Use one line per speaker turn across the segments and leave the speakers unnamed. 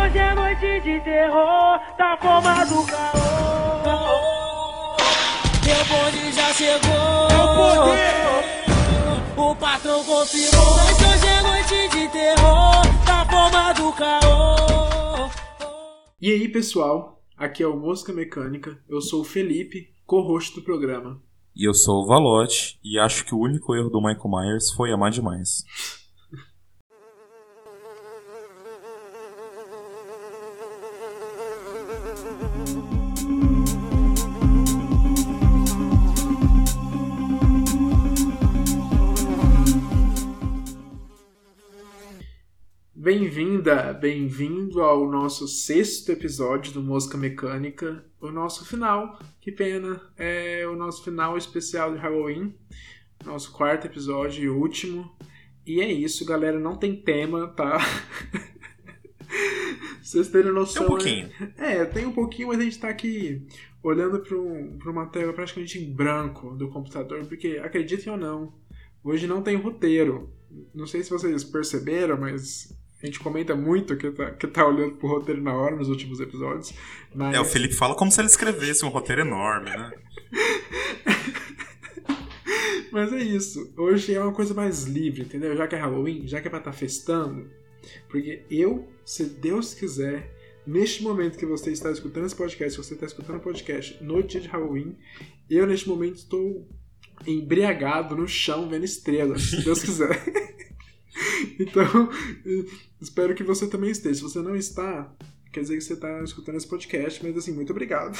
hoje é noite de terror, tá formado o caô. Meu bonde já chegou. O patrão confirmou. Mas hoje é noite de terror, tá formado o caô.
E aí, pessoal? Aqui é o Mosca Mecânica. Eu sou o Felipe, co-host do programa.
E eu sou o Valote, e acho que o único erro do Michael Myers foi amar demais.
Bem-vinda, bem-vindo ao nosso sexto episódio do Mosca Mecânica, o nosso final. Que pena, é o nosso final especial de Halloween, nosso quarto episódio e último. E é isso, galera, não tem tema, tá? Vocês terem noção.
Tem um pouquinho.
É, é, tem um pouquinho, mas a gente tá aqui olhando para um, uma tela praticamente em branco do computador, porque acreditem ou não, hoje não tem roteiro. Não sei se vocês perceberam, mas a gente comenta muito que tá, que tá olhando pro roteiro na hora nos últimos episódios. Mas...
É, o Felipe fala como se ele escrevesse um roteiro enorme, né?
mas é isso. Hoje é uma coisa mais livre, entendeu? Já que é Halloween, já que é pra estar tá festando. Porque eu, se Deus quiser, neste momento que você está escutando esse podcast, se você está escutando o podcast no dia de Halloween, eu neste momento estou embriagado no chão vendo estrelas, se Deus quiser. então, espero que você também esteja. Se você não está, quer dizer que você está escutando esse podcast, mas assim, muito obrigado.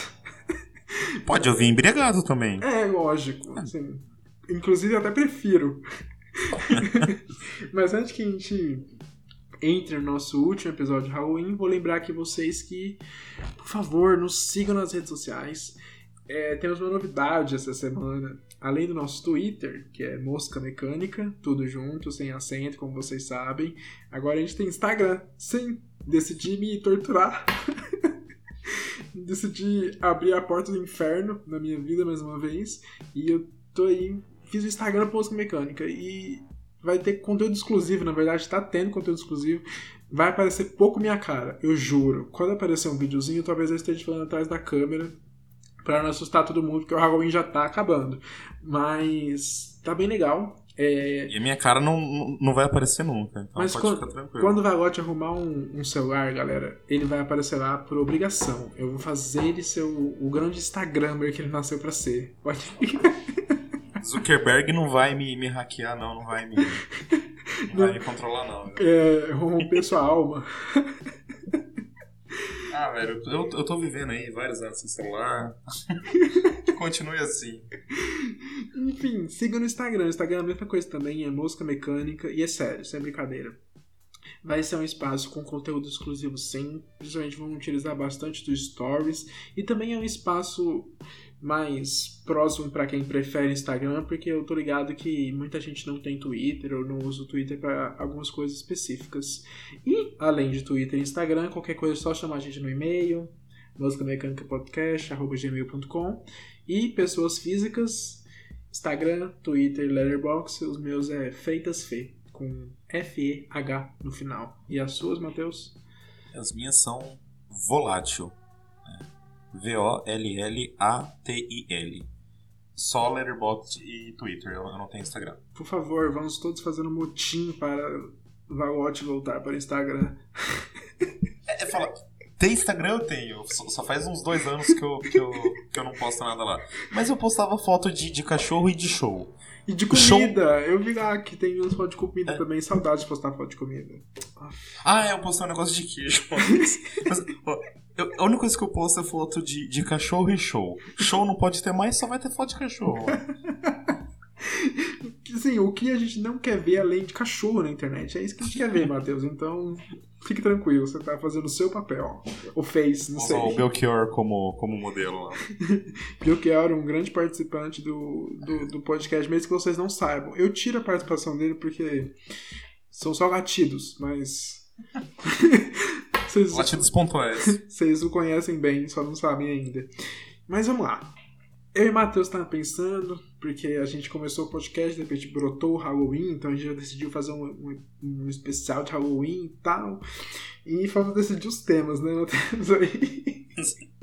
Pode ouvir embriagado também.
É, lógico. Assim, inclusive, até prefiro. mas antes que a gente entre no nosso último episódio de Halloween, vou lembrar aqui vocês que, por favor, nos sigam nas redes sociais. É, temos uma novidade essa semana. Além do nosso Twitter, que é Mosca Mecânica, tudo junto, sem acento, como vocês sabem. Agora a gente tem Instagram. Sim, decidi me torturar. decidi abrir a porta do inferno na minha vida mais uma vez. E eu tô aí. Fiz o Instagram Mosca Mecânica. E vai ter conteúdo exclusivo, na verdade, tá tendo conteúdo exclusivo. Vai aparecer pouco minha cara, eu juro. Quando aparecer um videozinho, talvez eu esteja falando atrás da câmera para não assustar todo mundo, porque o Halloween já tá acabando. Mas tá bem legal. É...
E a minha cara não, não vai aparecer nunca. Então
Mas quando, quando o Valote arrumar um, um, celular, galera, ele vai aparecer lá por obrigação. Eu vou fazer ele ser o, o grande Instagrammer que ele nasceu para ser. Pode.
Zuckerberg não vai me, me hackear, não, não vai me. Não, não. vai me controlar, não.
É, romper sua alma.
Ah, velho, eu, eu tô vivendo aí vários anos sem celular. Continue assim.
Enfim, siga no Instagram. O Instagram é a mesma coisa também, é Mosca Mecânica. E é sério, sem brincadeira. Vai ser um espaço com conteúdo exclusivo sim. Principalmente vamos utilizar bastante dos stories. E também é um espaço mais próximo para quem prefere Instagram, porque eu tô ligado que muita gente não tem Twitter ou não usa o Twitter para algumas coisas específicas. E além de Twitter e Instagram, qualquer coisa é só chamar a gente no e-mail, musicamecanicapodcast@gmail.com e pessoas físicas, Instagram, Twitter, Letterboxd, os meus é feitasfe com F E H no final. E as suas, Matheus?
As minhas são volátil. V-O-L-L-A-T-I-L. Só Letterboxd e Twitter, eu não tenho Instagram.
Por favor, vamos todos fazer um motim para Valote voltar para o Instagram.
É, é fala, tem Instagram eu tenho, só, faz uns dois anos que eu, que, eu, que eu não posto nada lá. Mas eu postava foto de, de cachorro e de show.
E de comida. Show... Eu vi lá que tem uns fotos de comida é. também. Saudades de postar foto de comida.
Ah, é, eu postei um negócio de queijo. Mas, ó, eu, a única coisa que eu posto é foto de, de cachorro e show. Show não pode ter mais, só vai ter foto de cachorro.
Sim, o que a gente não quer ver além de cachorro na internet. É isso que a gente quer ver, Matheus. Então, fique tranquilo, você tá fazendo o seu papel. O Face, não sei.
O Belchior como, como modelo lá.
Belchior, um grande participante do, do, do, podcast, mesmo que vocês não saibam. Eu tiro a participação dele porque são só latidos, mas.
vocês, latidos pontuais.
Vocês o conhecem bem, só não sabem ainda. Mas vamos lá. eu e o Matheus tava pensando, porque a gente começou o podcast, de repente brotou o Halloween, então a gente já decidiu fazer um, um, um especial de Halloween e tal. E falta decidir os temas, né? Nós aí.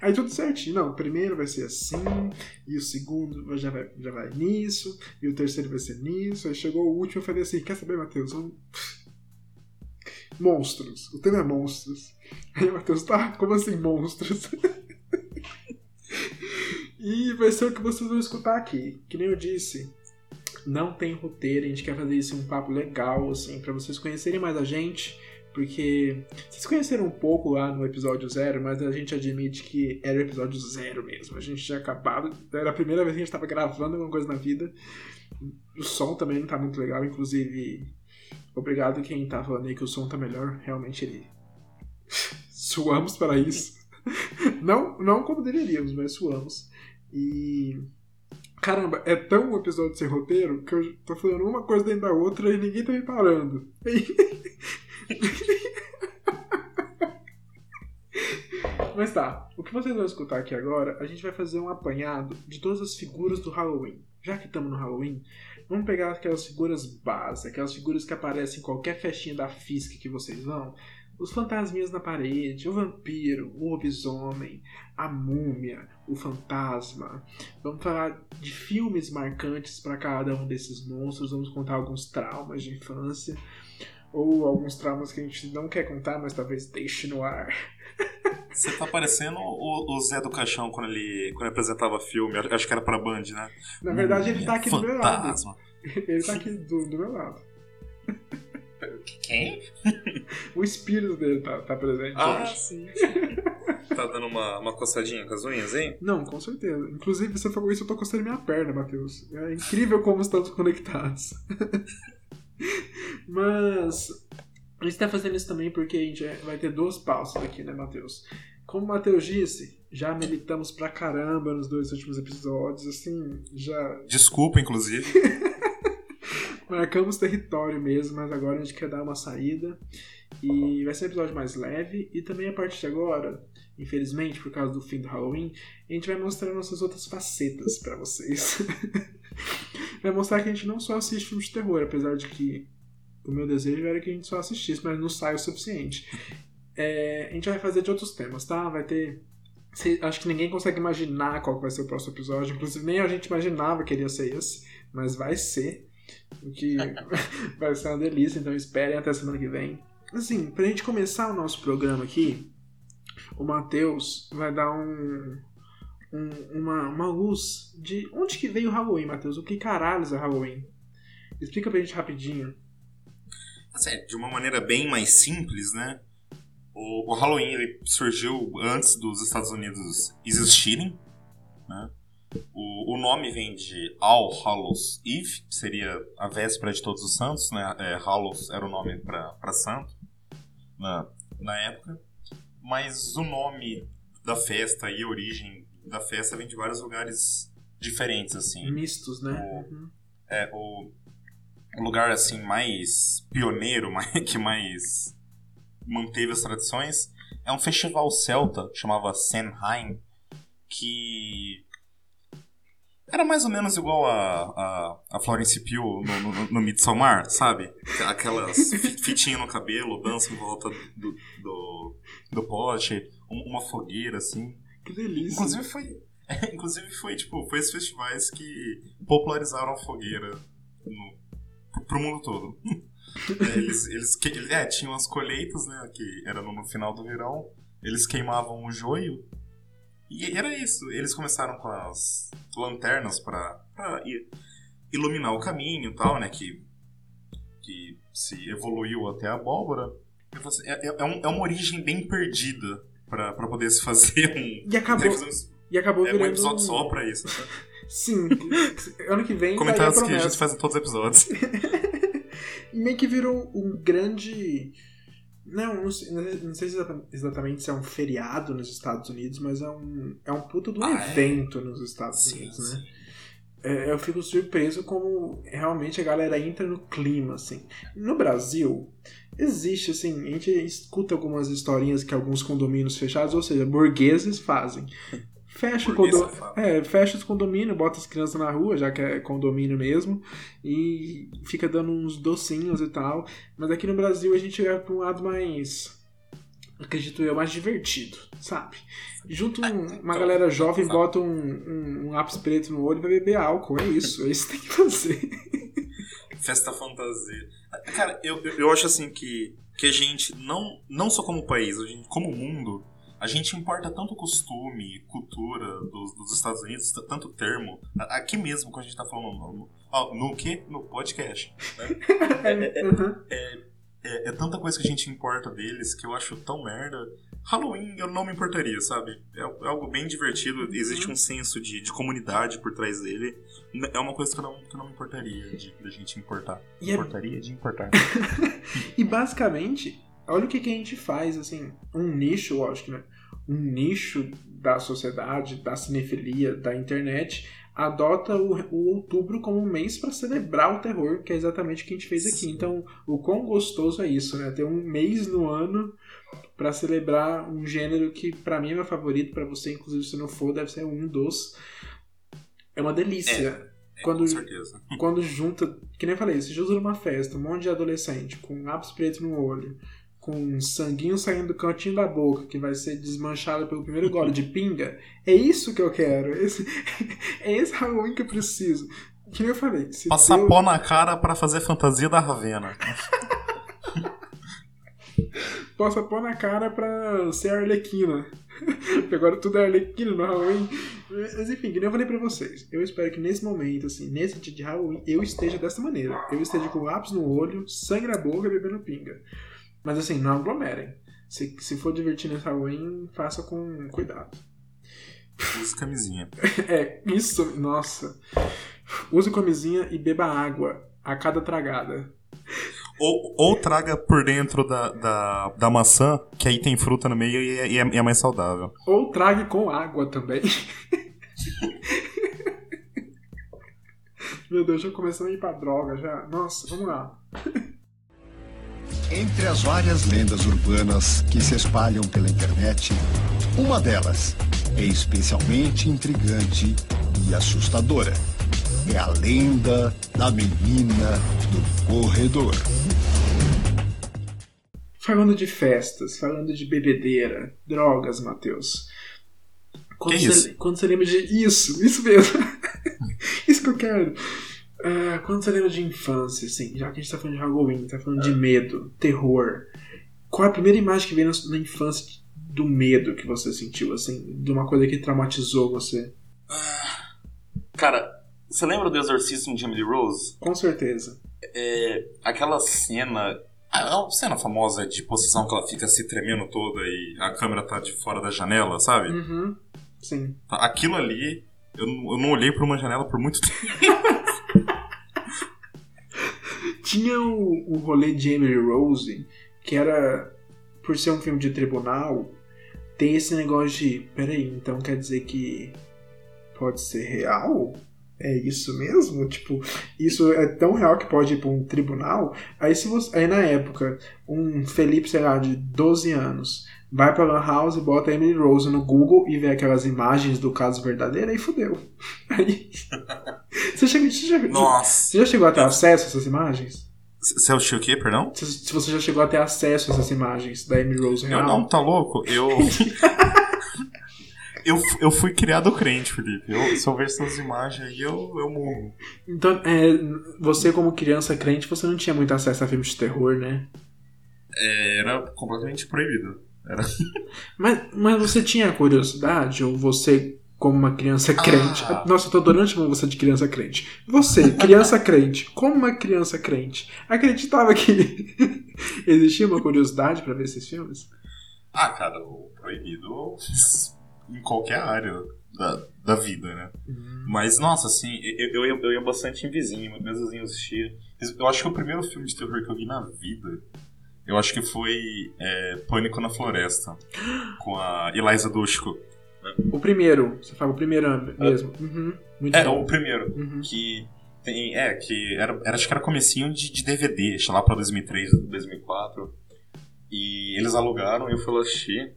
Aí tudo certinho. Não, o primeiro vai ser assim, e o segundo já vai, já vai nisso, e o terceiro vai ser nisso. Aí chegou o último e eu falei assim: Quer saber, Matheus? Vamos... Monstros. O tema é monstros. Aí o Matheus, tá? Como assim monstros? e vai ser o que vocês vão escutar aqui. Que nem eu disse, não tem roteiro, a gente quer fazer isso um papo legal, assim, para vocês conhecerem mais a gente porque vocês conheceram um pouco lá no episódio zero, mas a gente admite que era o episódio zero mesmo. A gente tinha acabado, era a primeira vez que a gente estava gravando alguma coisa na vida. O som também não tá muito legal, inclusive, obrigado quem tá falando aí que o som tá melhor. Realmente ele. suamos para isso. não, não como deveríamos, mas suamos. E. Caramba, é tão um episódio sem roteiro que eu tô falando uma coisa dentro da outra e ninguém tá me parando. Mas tá, o que vocês vão escutar aqui agora, a gente vai fazer um apanhado de todas as figuras do Halloween. Já que estamos no Halloween, vamos pegar aquelas figuras básicas, aquelas figuras que aparecem em qualquer festinha da Fisk que vocês vão. Os fantasminhas na parede, o vampiro, o lobisomem, a múmia, o fantasma. Vamos falar de filmes marcantes para cada um desses monstros, vamos contar alguns traumas de infância ou alguns traumas que a gente não quer contar, mas talvez deixe no ar.
Você tá parecendo o, o, Zé do Caixão quando ele, quando ele apresentava filme, acho que era pra Band, né?
Na verdade, ele tá aqui Fantasma. do meu lado. Ele tá aqui do, do meu lado.
Quem?
o espírito dele tá, tá presente
ah, hoje. sim. tá dando uma, uma coçadinha com as unhas, hein?
Não, com certeza. Inclusive, você falou isso, eu tô coçando minha perna, Matheus. É incrível como estamos conectados. Mas a gente tá fazendo isso também porque a gente vai ter duas pausas aqui, né, Matheus? Como o Matheus disse, já militamos pra caramba nos dois últimos episódios, assim, já.
Desculpa, inclusive.
Marcamos território mesmo, mas agora a gente quer dar uma saída. E vai ser um episódio mais leve. E também a partir de agora, infelizmente, por causa do fim do Halloween, a gente vai mostrar nossas outras facetas para vocês. vai mostrar que a gente não só assiste filmes de terror, apesar de que o meu desejo era que a gente só assistisse, mas não sai o suficiente. É, a gente vai fazer de outros temas, tá? Vai ter. Acho que ninguém consegue imaginar qual vai ser o próximo episódio. Inclusive, nem a gente imaginava que iria ser esse, mas vai ser. O que vai ser uma delícia, então esperem até semana que vem. Assim, pra gente começar o nosso programa aqui, o Matheus vai dar um, um, uma, uma luz de onde que veio o Halloween, Matheus? O que caralho é Halloween? Explica pra gente rapidinho.
Assim, de uma maneira bem mais simples, né? O, o Halloween ele surgiu antes dos Estados Unidos existirem, né? O, o nome vem de All Hallows Eve, que seria a véspera de Todos os Santos, né? É, Hallows era o nome para santo na, na época. Mas o nome da festa e a origem da festa vem de vários lugares diferentes, assim.
Mistos, né?
O, uhum. É, o, o lugar, assim, mais pioneiro, mais, que mais manteve as tradições, é um festival celta, chamava Samhain, que era mais ou menos igual a, a, a Florence Pugh no, no, no Midsommar, sabe? Aquelas fitinhas no cabelo, dança em volta do, do, do pote, uma fogueira, assim.
Que delícia.
Inclusive foi, inclusive foi, tipo, foi esses festivais que popularizaram a fogueira no, pro mundo todo. É, eles, eles, é, tinham as colheitas, né, que era no, final do verão, eles queimavam o joio e era isso. Eles começaram com as lanternas para iluminar o caminho e tal, né? Que, que se evoluiu até a abóbora. É, é, é, um, é uma origem bem perdida para poder se fazer um.
E acabou. Um, e acabou
é, um episódio só pra isso. Né?
Sim. ano que vem.
Comentários que a gente faz em todos os episódios.
e meio que virou um grande não, não sei, não sei, exatamente se é um feriado nos Estados Unidos, mas é um, é um puto de um ah, é? evento é? nos Estados sim, Unidos, né? É, eu fico surpreso como realmente a galera entra no clima, assim. No Brasil, existe, assim, a gente escuta algumas historinhas que alguns condomínios fechados, ou seja, burgueses fazem. Fecha, condo... é, fecha os condomínios, bota as crianças na rua, já que é condomínio mesmo, e fica dando uns docinhos e tal. Mas aqui no Brasil a gente vai pra um lado mais. Acredito eu, mais divertido, sabe? Junta um- uma galera jovem, bota um, um, um lápis preto no olho e vai beber álcool. É isso, é isso que tem que fazer.
Festa fantasia. Cara, eu, eu, eu acho assim que, que a gente, não, não só como país, a gente, como mundo, a gente importa tanto costume, cultura dos, dos Estados Unidos, tanto termo. A- Aqui mesmo, quando a gente tá falando no, no, no quê? No podcast.
Uhum.
É, é tanta coisa que a gente importa deles que eu acho tão merda. Halloween eu não me importaria, sabe? É, é algo bem divertido, existe um senso de, de comunidade por trás dele. É uma coisa que eu não, que eu não me importaria de, da gente importar.
E é-
Importaria de importar.
E basicamente, olha o que, que a gente faz, assim, um nicho, lógico, né? Um nicho da sociedade, da cinefilia, da internet, adota o, o outubro como um mês para celebrar o terror, que é exatamente o que a gente fez aqui.
Sim.
Então, o quão gostoso é isso, né? Ter um mês no ano para celebrar um gênero que para mim é meu favorito, para você, inclusive, se não for, deve ser um dos. É uma delícia.
É,
Quando-
Com certeza.
quando junta, que nem eu falei, se junta numa festa, um monte de adolescente com lápis preto no olho, com um sanguinho saindo do cantinho da boca, que vai ser desmanchado pelo primeiro gole de pinga, é isso que eu quero. Esse, é esse Halloween que eu preciso. Que nem eu falei, se
Passar pó na cara pra fazer fantasia da Ravena.
possa pôr na cara pra ser Arlequina. Porque Agora tudo é Arlequina no Halloween. Mas enfim, que nem eu falei pra vocês. Eu espero que nesse momento, assim, nesse dia de Halloween, eu esteja dessa maneira. Eu esteja com lápis no olho, sangue na boca e bebendo pinga. Mas assim, não aglomerem. Se, se for divertir nesse Halloween, faça com cuidado.
Use camisinha.
É, isso, nossa. Use camisinha e beba água a cada tragada.
Ou, ou traga por dentro da, da, da maçã, que aí tem fruta no meio e é, e é- e é mais saudável.
Ou trague com água também. Meu Deus, já começando a ir pra droga já. Nossa, vamos lá.
Entre as várias lendas urbanas que se espalham pela internet, uma delas é especialmente intrigante e assustadora. É a lenda da menina do corredor.
Falando de festas, falando de bebedeira, drogas, Matheus. Quando,
Que
você,
isso?
quando você lembra de. Isso, isso mesmo. isso que eu quero. Ah, quando você lembra de infância, assim, já que a gente tá falando de Halloween, tá falando de medo, terror. Qual é a primeira imagem que veio na, na infância do medo que você sentiu, assim? De uma coisa que traumatizou você?
Cara, você lembra do exorcismo de Emily Rose?
Com certeza.
É, aquela cena.
A, cena famosa de possessão que ela fica se tremendo toda e a câmera tá de fora da janela, sabe?
Uhum. Sim.
Aquilo ali, eu, eu não olhei pra uma janela por muito tempo.
Tinha o, o rolê de Emily Rose, que era, por ser um filme de tribunal, tem esse negócio de, peraí, então quer dizer que pode ser real? É isso mesmo? Tipo, isso é tão real que pode ir pra um tribunal? Aí se você, aí na época, um Felipe, sei lá, de 12 anos, vai pra Lan House e bota Emily Rose no Google e vê aquelas imagens do caso verdadeiro, aí fudeu. Aí... Você, chega, você, já,
Nossa.
você já chegou a ter acesso a essas imagens?
Você assistiu o quê, perdão?
Se, se você já chegou a ter acesso a essas imagens da Amy Rose
Eu
real.
não, tá louco? Eu. eu, eu fui criado crente, Felipe. Eu, se eu ver essas imagens aí, eu, eu morro.
Então, é, você como criança crente, você não tinha muito acesso a filmes de terror, né?
Era completamente proibido. Era...
Mas, mas você tinha curiosidade? Ou você, como uma criança crente...
Ah.
Nossa, eu tô adorando chamar você de criança crente. Você, criança crente, como uma criança crente, acreditava que existia uma curiosidade pra ver esses filmes?
Ah, cara, o proibido em qualquer área da, da vida, né? Mas, nossa, assim, eu, eu, ia, eu ia bastante em vizinho, meus vizinhos assistiam. Eu acho que o primeiro filme de terror que eu vi na vida, eu acho que foi é, Pânico na Floresta, com a Eliza Dushku.
O primeiro, você fala o primeiro mesmo. Uhum,
É,
bom.
o primeiro.
Uhum.
Que tem, é, que era, era, acho que era comecinho de, de DVD, acho lá pra 2003, 2004. E eles alugaram e eu fui lá assistir.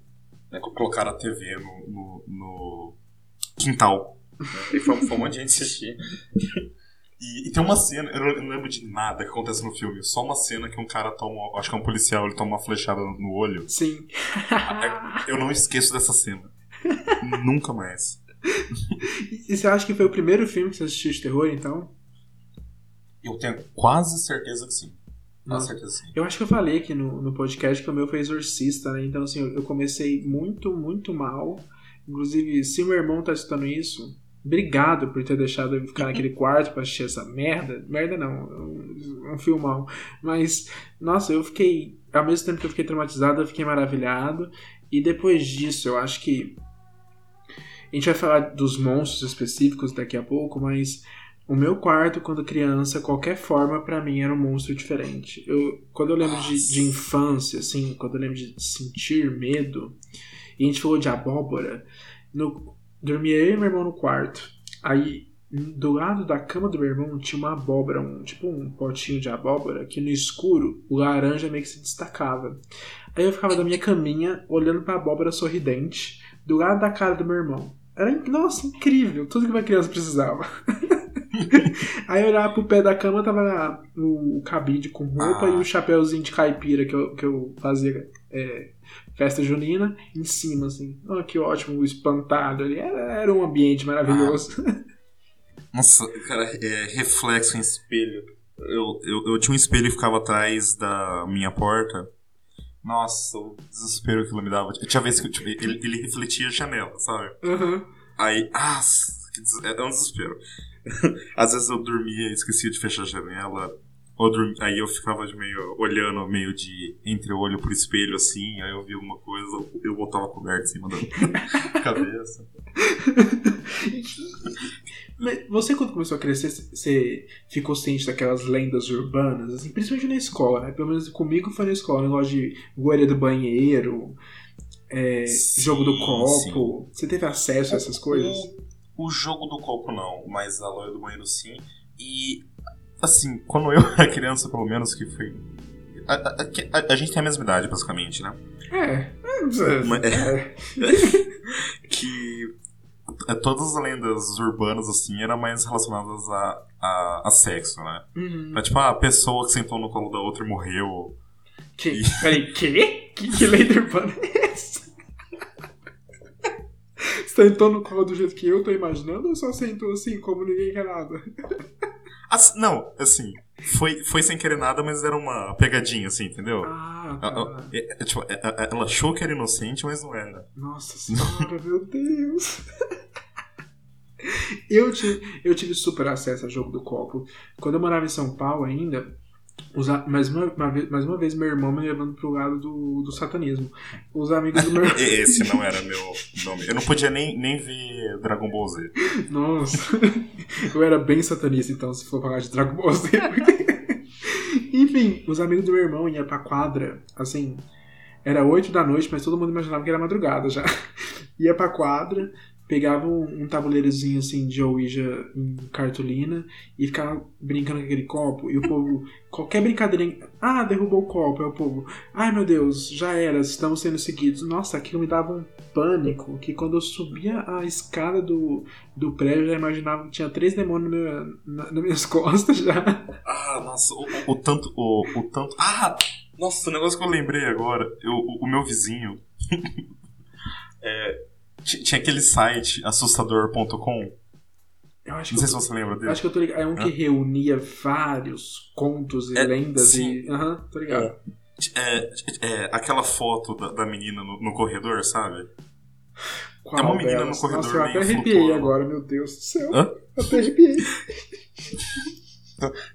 Né, colocaram a TV no, no, no, quintal. E foi, foi um monte de gente assistir. E, e tem uma cena, eu não, eu não lembro de nada que acontece no filme, só uma cena que um cara toma, acho que é um policial, ele toma uma flechada no, olho.
Sim.
É, Eu não esqueço dessa cena. Nunca mais.
E você acha que foi o primeiro filme que você assistiu de terror, então?
Eu tenho quase certeza que sim. Quase certeza que sim.
Eu acho que eu falei aqui no, no podcast que o meu foi Exorcista, né? Então, assim, eu, eu comecei muito, muito mal. Inclusive, se meu irmão tá escutando isso, obrigado por ter deixado eu ficar naquele quarto pra assistir essa merda. Merda não, é um, um filmão. Mas, nossa, eu fiquei. Ao mesmo tempo que eu fiquei traumatizado, eu fiquei maravilhado. E depois disso, eu acho que. A gente vai falar dos monstros específicos daqui a pouco, mas o meu quarto, quando criança, qualquer forma, pra mim era um monstro diferente. Eu, quando eu lembro de, de infância, assim, quando eu lembro de sentir medo, e a gente falou de abóbora, no, dormia eu e meu irmão no quarto. Aí, do lado da cama do meu irmão tinha uma abóbora, um, tipo um potinho de abóbora, que no escuro o laranja meio que se destacava. Aí eu ficava da minha caminha, olhando pra abóbora sorridente, do lado da cara do meu irmão. Era, nossa, incrível, tudo que uma criança precisava. Aí eu olhava pro pé da cama, tava lá o cabide com roupa
Ah.
e o chapéuzinho de caipira que eu, que eu fazia é, festa junina em cima, assim. Oh, que ótimo, espantado ali. Era, era um ambiente maravilhoso.
Nossa, cara, é, reflexo em espelho. Eu, eu, eu tinha um espelho que ficava atrás da minha porta. Nossa, o desespero que ele me dava. Tinha vezes que tipo, ele, ele refletia a janela, sabe?
Aham.
Aí, ah, des- é um desespero. Às vezes eu dormia e esquecia de fechar a janela. Ou dormi- aí eu ficava meio olhando, meio de entre olho pro espelho assim. Aí eu via alguma coisa, eu botava a coberta em cima da cabeça.
Você, quando começou a crescer, você ficou ciente daquelas lendas urbanas, assim, principalmente na escola, né? Pelo menos comigo foi na escola, negócio de goleira do banheiro, é,
Sim,
jogo do copo. Você teve acesso a essas coisas?
O jogo do copo não, mas a loja do banheiro sim. E, assim, quando eu era criança, pelo menos, que foi. A, a- a- a gente tem a mesma idade, basicamente, né?
É. é,
Mas-
é.
que é, todas as lendas urbanas, assim, eram mais relacionadas a, a, a sexo, né?
Uhum.
É tipo, a pessoa que sentou no colo da outra e morreu.
Que, peraí, que? Que, que lenda urbana é essa? Você sentou no colo do jeito que eu tô imaginando ou só sentou assim, como ninguém quer nada?
As- não, assim, foi, foi sem querer nada, mas era uma pegadinha, assim, entendeu?
Ah,
Ela-
tá.
ela- é- é, tipo, é- é- ela achou que era inocente, mas não era.
Nossa senhora, meu Deus. Eu tive, eu tive super acesso ao jogo do copo. Quando eu morava em São Paulo ainda, os mais, uma, uma vez, mais uma vez meu irmão me levando pro lado do, do satanismo. Os amigos do meu
Esse não era meu nome. Eu não podia nem, nem ver Dragon Ball Z.
Nossa, eu era bem satanista então, se for falar de Dragon Ball Z. Enfim, os amigos do meu irmão iam pra quadra, assim, era 8 da noite, mas todo mundo imaginava que era madrugada já. Ia pra quadra, pegava um, um tabuleirozinho assim de Ouija em cartolina e ficava brincando com aquele copo. E o povo, qualquer brincadeirinha, ah, derrubou o copo. É o povo, ai meu Deus, já era, estamos sendo seguidos. Nossa, aquilo me dava um pânico que quando eu subia a escada do, do prédio, eu já imaginava que tinha três demônios no meu- na- nas minhas costas já.
Ah, nossa, o, o- o tanto. O, o tanto. Ah! Nossa, o negócio que eu lembrei agora. Eu, o, o meu vizinho. é, tinha aquele site assustador.com.
Eu acho
Não sei se você lembra dele.
acho que eu tô ligado. É um que reunia vários contos e
É,
lendas
sim.
Aham, tô ligado.
É, é, aquela foto da, menina no, corredor, sabe?
Qual
É uma menina no corredor
Nossa, eu até arrepiei agora, meu Deus do céu.
Hã?
Eu até arrepiei.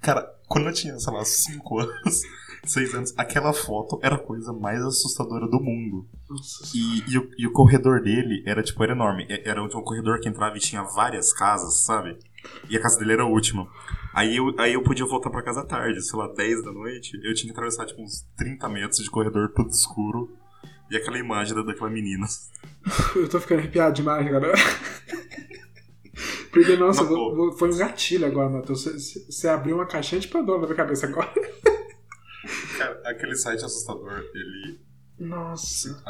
Cara, quando eu tinha, sei lá, 5 anos, 6 anos, aquela foto era a coisa mais assustadora do mundo.
Nossa
E, e o, e o corredor dele era, tipo, era enorme. Era um corredor que entrava e tinha várias casas, sabe? E a casa dele era a última. Aí eu, aí eu podia voltar pra casa tarde, sei lá, 10 da noite. Eu tinha que atravessar, tipo, uns 30 metros de corredor tudo escuro. E aquela imagem da, daquela menina.
Eu tô ficando arrepiado demais agora. Porque, nossa,
pô.
vou- foi um gatilho agora, Matheus. Você abriu uma caixinha de Pandora na minha cabeça agora.
Cara, aquele site assustador, ele.
Nossa.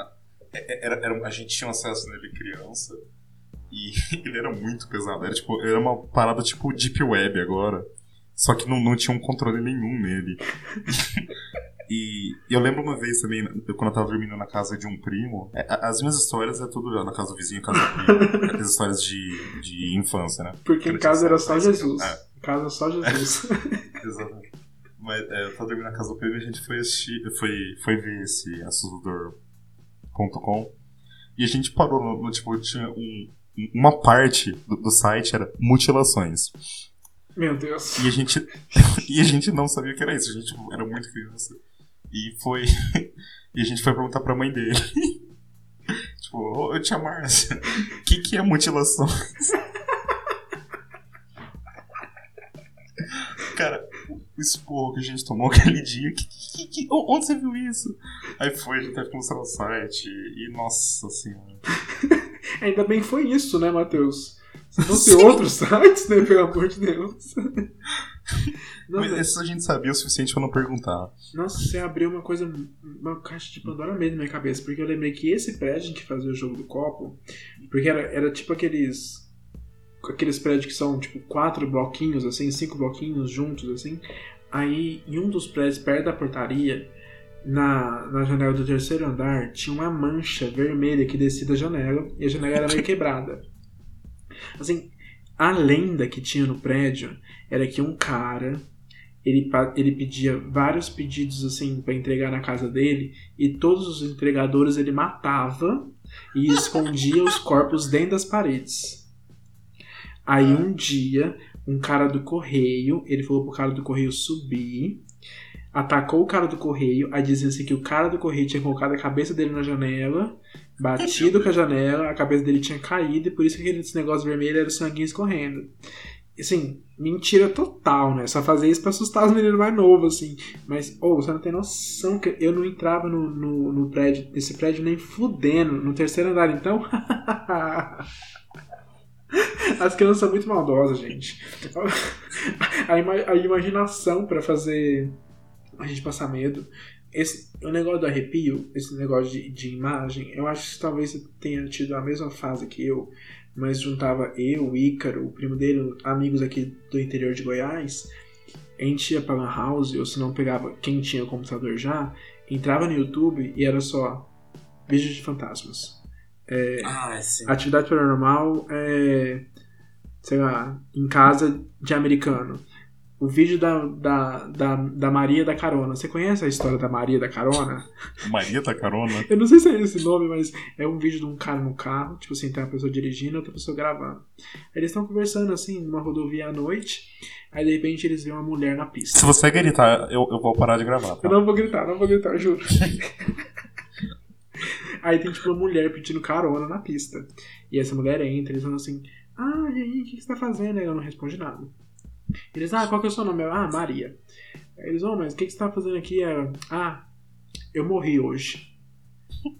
é- Era, era, a gente tinha acesso nele criança. E, ele era muito pesado. Era, tipo, era uma parada tipo Deep Web agora. Só que não, não tinha um controle nenhum nele. E eu lembro uma vez também, quando eu tava dormindo na casa de um primo. é, As minhas histórias é tudo na casa do vizinho, casa do primo. As histórias de, de infância, né?
Porque em casa era só Jesus.
É.
Em casa só Jesus.
Exatamente. Mas é, eu tava dormindo na casa do e a gente foi assistir, foi, foi ver esse assustador.com e a gente parou no, no, tipo, tinha um, uma parte do, do site era mutilações.
Meu Deus.
E a gente e a gente não sabia o que era isso, a gente era muito criança. E foi e a gente foi perguntar pra mãe dele. tipo, ô tia Márcia, o que que é mutilações? Cara, o esporro que a gente tomou aquele dia, que, que- que- onde você viu isso? Aí foi, a gente teve que mostrar o site e nossa senhora.
Ainda bem que foi isso, né, Matheus? Se fosse outros sites, né, pelo amor de Deus. Não,
Mas isso a gente sabia o suficiente pra não perguntar.
Nossa, você abriu uma coisa, uma caixa de Pandora mesmo na minha cabeça, porque eu lembrei que esse prédio que fazia o jogo do copo, porque era, era tipo aqueles aqueles prédios que são tipo quatro bloquinhos assim, cinco bloquinhos juntos assim. Aí em um dos prédios perto da portaria, na, na janela do terceiro andar, tinha uma mancha vermelha que descia da janela e a janela era meio quebrada. Assim, a lenda que tinha no prédio era que um cara ele, ele pedia vários pedidos assim para entregar na casa dele e todos os entregadores ele matava e escondia os corpos dentro das paredes. Aí um dia, um cara do correio, ele falou pro cara do correio subir, atacou o cara do correio, aí dizia assim que o cara do correio tinha colocado a cabeça dele na janela, batido com a janela, a cabeça dele tinha caído e por isso que aquele negócio vermelho era o sanguinho escorrendo. Assim, mentira total, né? Só fazer isso pra assustar os meninos mais novos, assim. Mas, ô, você não tem noção que eu não entrava no, no, no prédio, nesse prédio nem fudendo. No terceiro andar, então. As crianças são muito maldosas, gente. A, ima- a imaginação pra fazer a gente passar medo. Esse, o negócio do arrepio, esse negócio de, de imagem, eu acho que talvez tenha tido a mesma fase que eu, mas juntava eu, o Ícaro, o primo dele, amigos aqui do interior de Goiás. A gente ia pra Lan House, ou se não pegava quem tinha computador já, entrava no YouTube e era só vídeos de fantasmas.
Ah, sim.
Atividade paranormal é. sei lá, em casa de americano. O vídeo da, da, da, da Maria da Carona. Você conhece a história da Maria da Carona?
Maria da carona?
Eu não sei se é esse nome, mas é um vídeo de um cara no carro, tipo assim, tem uma pessoa dirigindo e outra pessoa gravando. Aí Eles estão conversando assim, numa rodovia à noite, aí de repente eles veem uma mulher na pista.
Se você gritar, eu, eu vou parar de gravar, tá?
Eu não vou gritar, não vou gritar, juro. aí tem tipo uma mulher pedindo carona na pista. E essa mulher entra, eles falam assim: Ah, e aí, o que você tá fazendo? Ela não responde nada. Eles, ah, qual que é o seu nome? Eu, ah, Maria. Aí eles, oh, mas o que que você tá fazendo aqui? Ela, ah, eu morri hoje.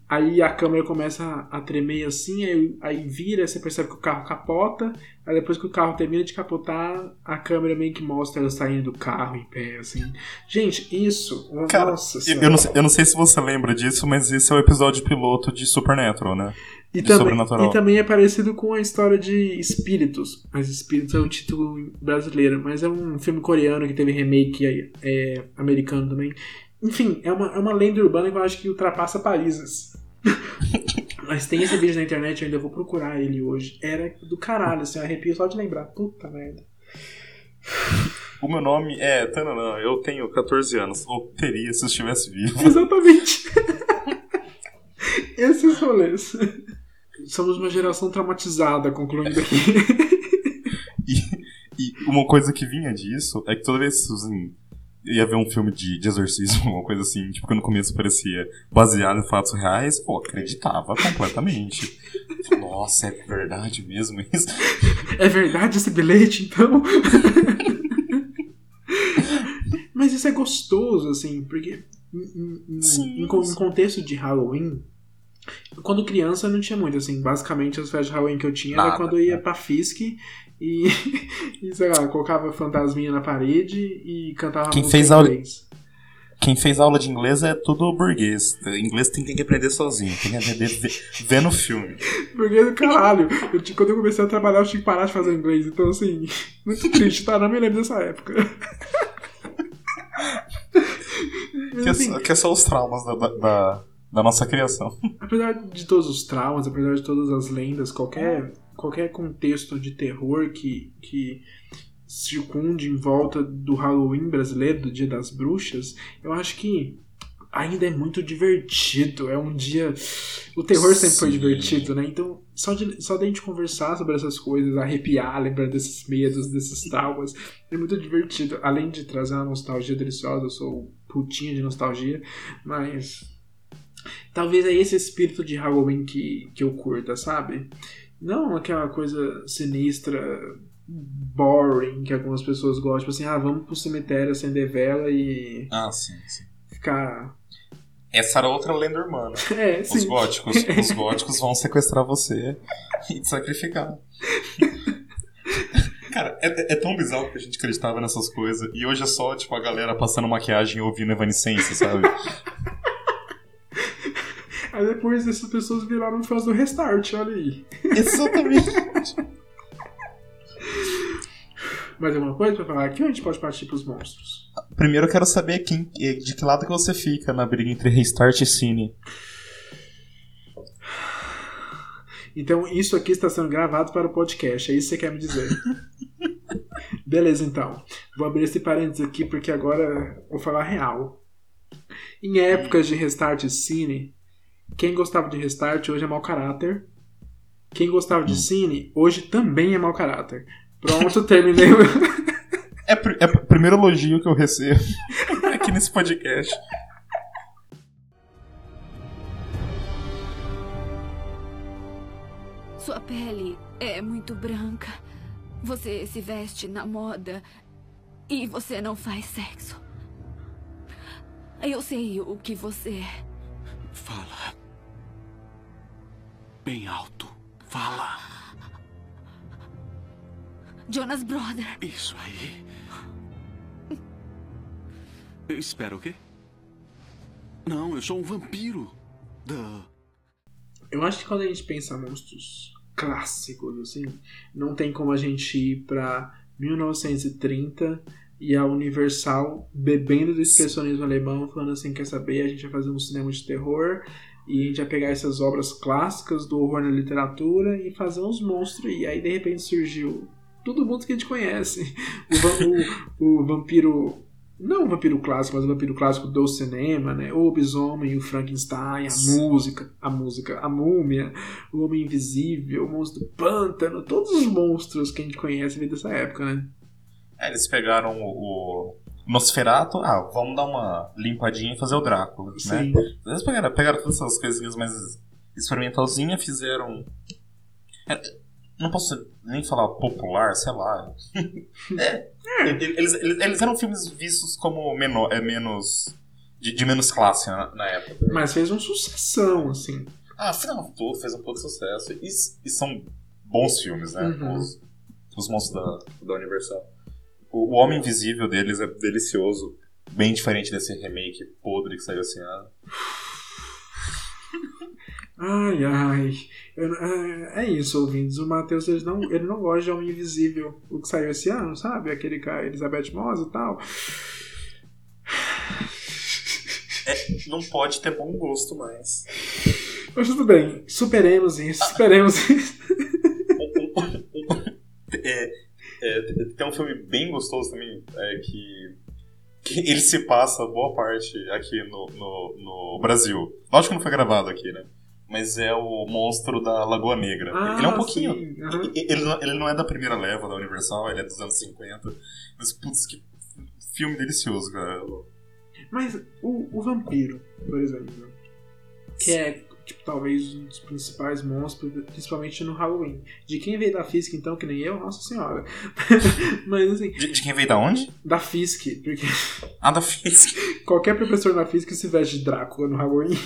Aí a câmera começa a, tremer assim, aí, aí vira, você percebe que o carro capota, aí depois que o carro termina de capotar, a câmera meio que mostra ela saindo do carro em pé, assim. Gente, isso,
Cara,
nossa
Eu,
senhora.
eu não sei, eu não sei se você lembra disso, mas esse é o episódio piloto de Supernatural, né?
E também, e também é parecido com a história de Espíritos. Mas Espíritos é um título brasileiro, mas é um filme coreano que teve remake é, americano também. Enfim, é uma, é uma lenda urbana que eu acho que ultrapassa países. mas tem esse vídeo na internet, eu ainda vou procurar ele hoje. Era do caralho, assim, eu arrepio só de lembrar. Puta merda.
O meu nome é Tananã, eu tenho 14 anos. Ou teria se eu estivesse vivo.
Exatamente. Esses rolês. Somos uma geração traumatizada, concluindo aqui.
E uma coisa que vinha disso é que toda vez assim, ia ver um filme de, de exorcismo, uma coisa assim, tipo, que no começo parecia baseado em fatos reais, pô, acreditava completamente. Nossa, é verdade mesmo isso?
É verdade esse bilhete, então? Mas isso é gostoso, assim, porque em, em-
Sim,
em
sim.
em contexto de Halloween, quando criança não tinha muito, assim, basicamente as festas de Halloween que eu tinha era
Nada,
quando eu ia
né?
pra Fisk e, e, sei lá, colocava fantasminha na parede e cantava
Quem fez
em
a-
inglês.
quem fez aula de inglês é tudo burguês. Inglês tem que aprender sozinho, tem que aprender vendo filme.
Burguês do caralho. Eu, quando eu comecei a trabalhar, eu tinha que parar de fazer inglês. Então, assim, muito triste, tá? Não me lembro dessa época.
que, assim, é, que é só os traumas da, da, da, nossa criação.
Apesar de todos os traumas, apesar de todas as lendas, qualquer, qualquer contexto de terror que, que circunde em volta do Halloween brasileiro, do Dia das Bruxas, eu acho que ainda é muito divertido. É um dia. O terror sempre Sim. foi divertido, né? Então, só de, só de a gente conversar sobre essas coisas, arrepiar, lembrar desses medos, desses traumas, é muito divertido. Além de trazer uma nostalgia deliciosa, eu sou putinha de nostalgia, mas. Talvez é esse espírito de Halloween que, que eu curta, sabe? Não aquela coisa sinistra, boring que algumas pessoas gostam, tipo assim, ah, vamos pro cemitério acender vela e.
Ah, sim, sim.
Ficar.
Essa era outra lenda urbana.
É, sim.
Os góticos. Os góticos vão sequestrar você e te sacrificar. Cara, é, é, tão bizarro que a gente acreditava nessas coisas e hoje é só, tipo, a galera passando maquiagem e ouvindo Evanescence, sabe?
Aí depois essas pessoas viraram fãs do Restart, olha aí.
Exatamente.
Mais alguma coisa pra falar aqui ou a gente pode partir pros monstros?
Primeiro eu quero saber quem, de que lado que você fica na briga entre Restart e Cine.
Então isso aqui está sendo gravado para o podcast, é isso que você quer me dizer. Beleza, então. Vou abrir esse parênteses aqui porque agora vou falar real. Em épocas de Restart e Cine, quem gostava de Restart hoje é mau caráter. Quem gostava de hum. Cine hoje também é mau caráter. Pronto, terminei.
é, é o primeiro elogio que eu recebo aqui nesse podcast.
Sua pele é muito branca. Você se veste na moda e você não faz sexo. Eu sei o que você é.
Fala. Bem alto. Fala.
Jonas Brother.
Isso aí. Espera o quê? Não, eu sou um vampiro. Duh.
Eu acho que quando a gente pensa monstros clássicos, assim, não tem como a gente ir pra 1930 e a Universal bebendo do expressionismo alemão, falando assim, quer saber, a gente vai fazer um cinema de terror e a gente vai pegar essas obras clássicas do horror na literatura e fazer uns monstros. E aí, de repente, surgiu todo mundo que a gente conhece. O, o, o vampiro. Não o vampiro clássico, mas o vampiro clássico do cinema, né? O lobisomem, o Frankenstein, a música, a música, a múmia, o Homem Invisível, o monstro do pântano, todos os monstros que a gente conhece dessa época, né?
É, eles pegaram o, Nosferatu, ah, vamos dar uma limpadinha e fazer o Drácula, né? Sim. né? Eles pegaram, pegaram todas essas coisinhas mais experimentalzinhas, fizeram... É, não posso nem falar popular, sei lá. é, eles, eles, eles, eram filmes vistos como menor, é, menos. De, de menos classe na, na, época.
Mas fez uma sucessão, assim.
Ah, afinal tudo, fez um pouco de sucesso. E, e são bons filmes, né? Uhum. Os, os monstros da, da Universal. O, o Homem Invisível deles é delicioso. Bem diferente desse remake podre que saiu esse ano.
Ai, ai. Eu, é, é isso, ouvintes. O Matheus ele não, ele não gosta de Homem Invisível, o que saiu esse ano, sabe? Aquele com a Elizabeth Moss e tal.
É, não pode ter bom gosto mais.
Mas tudo bem, superemos isso, superemos isso.
é, tem um filme bem gostoso também, é, que, que ele se passa boa parte aqui no, no, no Brasil. Lógico que não foi gravado aqui, né? mas é o monstro da Lagoa Negra.
Ah,
ele é um pouquinho. Uhum. Ele, ele não é da primeira leva da Universal, ele é dos anos 50. Mas, putz, que filme delicioso, cara.
Mas o, o vampiro, por exemplo, que é tipo, talvez um dos principais monstros, principalmente no Halloween. De quem veio da Fisk, então, que nem eu, nossa senhora. Mas assim.
De, de, quem veio da onde?
Da Fisk, porque.
Ah, da Fisk.
Qualquer professor da Fisk se veste de Drácula no Halloween.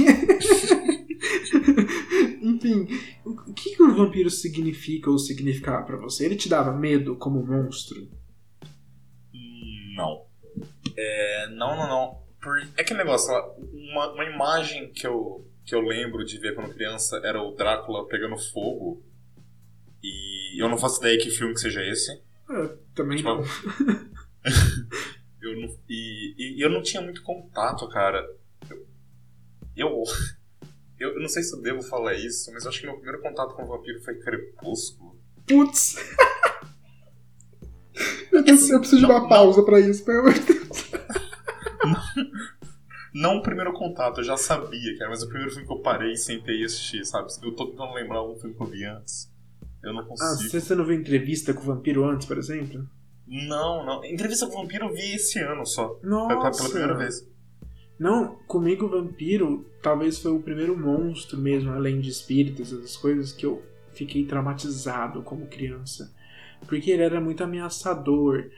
Enfim, o que, que o vampiro significa ou significava para você? Ele te dava medo como monstro?
Não. É, não, não, não. É que negócio, uma, uma imagem que eu, que eu lembro de ver quando criança era o Drácula pegando fogo. E eu não faço ideia que filme que seja esse.
É, também
Tipo,
não.
Eu não, e, e eu não tinha muito contato, cara. Eu, eu, eu não sei se eu devo falar isso, mas eu acho que meu primeiro contato com o vampiro foi Crepúsculo.
Putz! Eu preciso, eu preciso de uma pausa pra isso, pelo amor de Deus.
Não o primeiro contato, eu já sabia, cara, mas o primeiro filme que eu parei e sentei e assisti, sabe? Eu tô tentando lembrar algum filme que eu vi antes. Eu não
Ah,
consigo.
você você não viu entrevista com o vampiro antes, por exemplo?
Não, não. Entrevista com o vampiro eu vi esse ano só.
Nossa!
pela primeira vez.
Não, comigo o vampiro talvez foi o primeiro monstro mesmo, além de espíritos, essas coisas, que eu fiquei traumatizado como criança. Porque ele era muito ameaçador.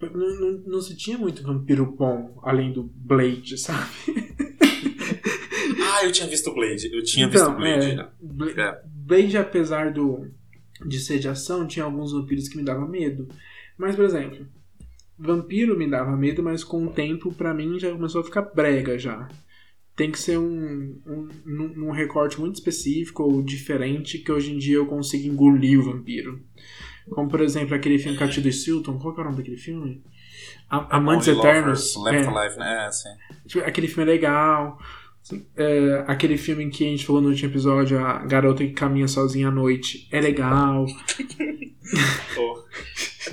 Não, não, não se tinha muito vampiro bom, além do Blade, sabe?
Ah, eu tinha visto Blade. Eu tinha visto Blade.
é,
já.
Bla-
É.
Blade, apesar do, de ser de ação, tinha alguns vampiros que me davam medo. Mas, por exemplo, vampiro me dava medo, mas com o tempo, pra mim, já começou a ficar brega já. Tem que ser um, um, num recorte muito específico ou diferente que hoje em dia eu consigo engolir o vampiro. Como, por exemplo, aquele filme com a Tilda Swinton. Qual que é o nome daquele filme? Amantes
Only
Eternos.
Lovers, Left
É.
Alive, né? É, sim.
Tipo, Aquele filme é legal. É, aquele filme que a gente falou no último episódio, a garota que caminha sozinha à noite, é legal.
Tô.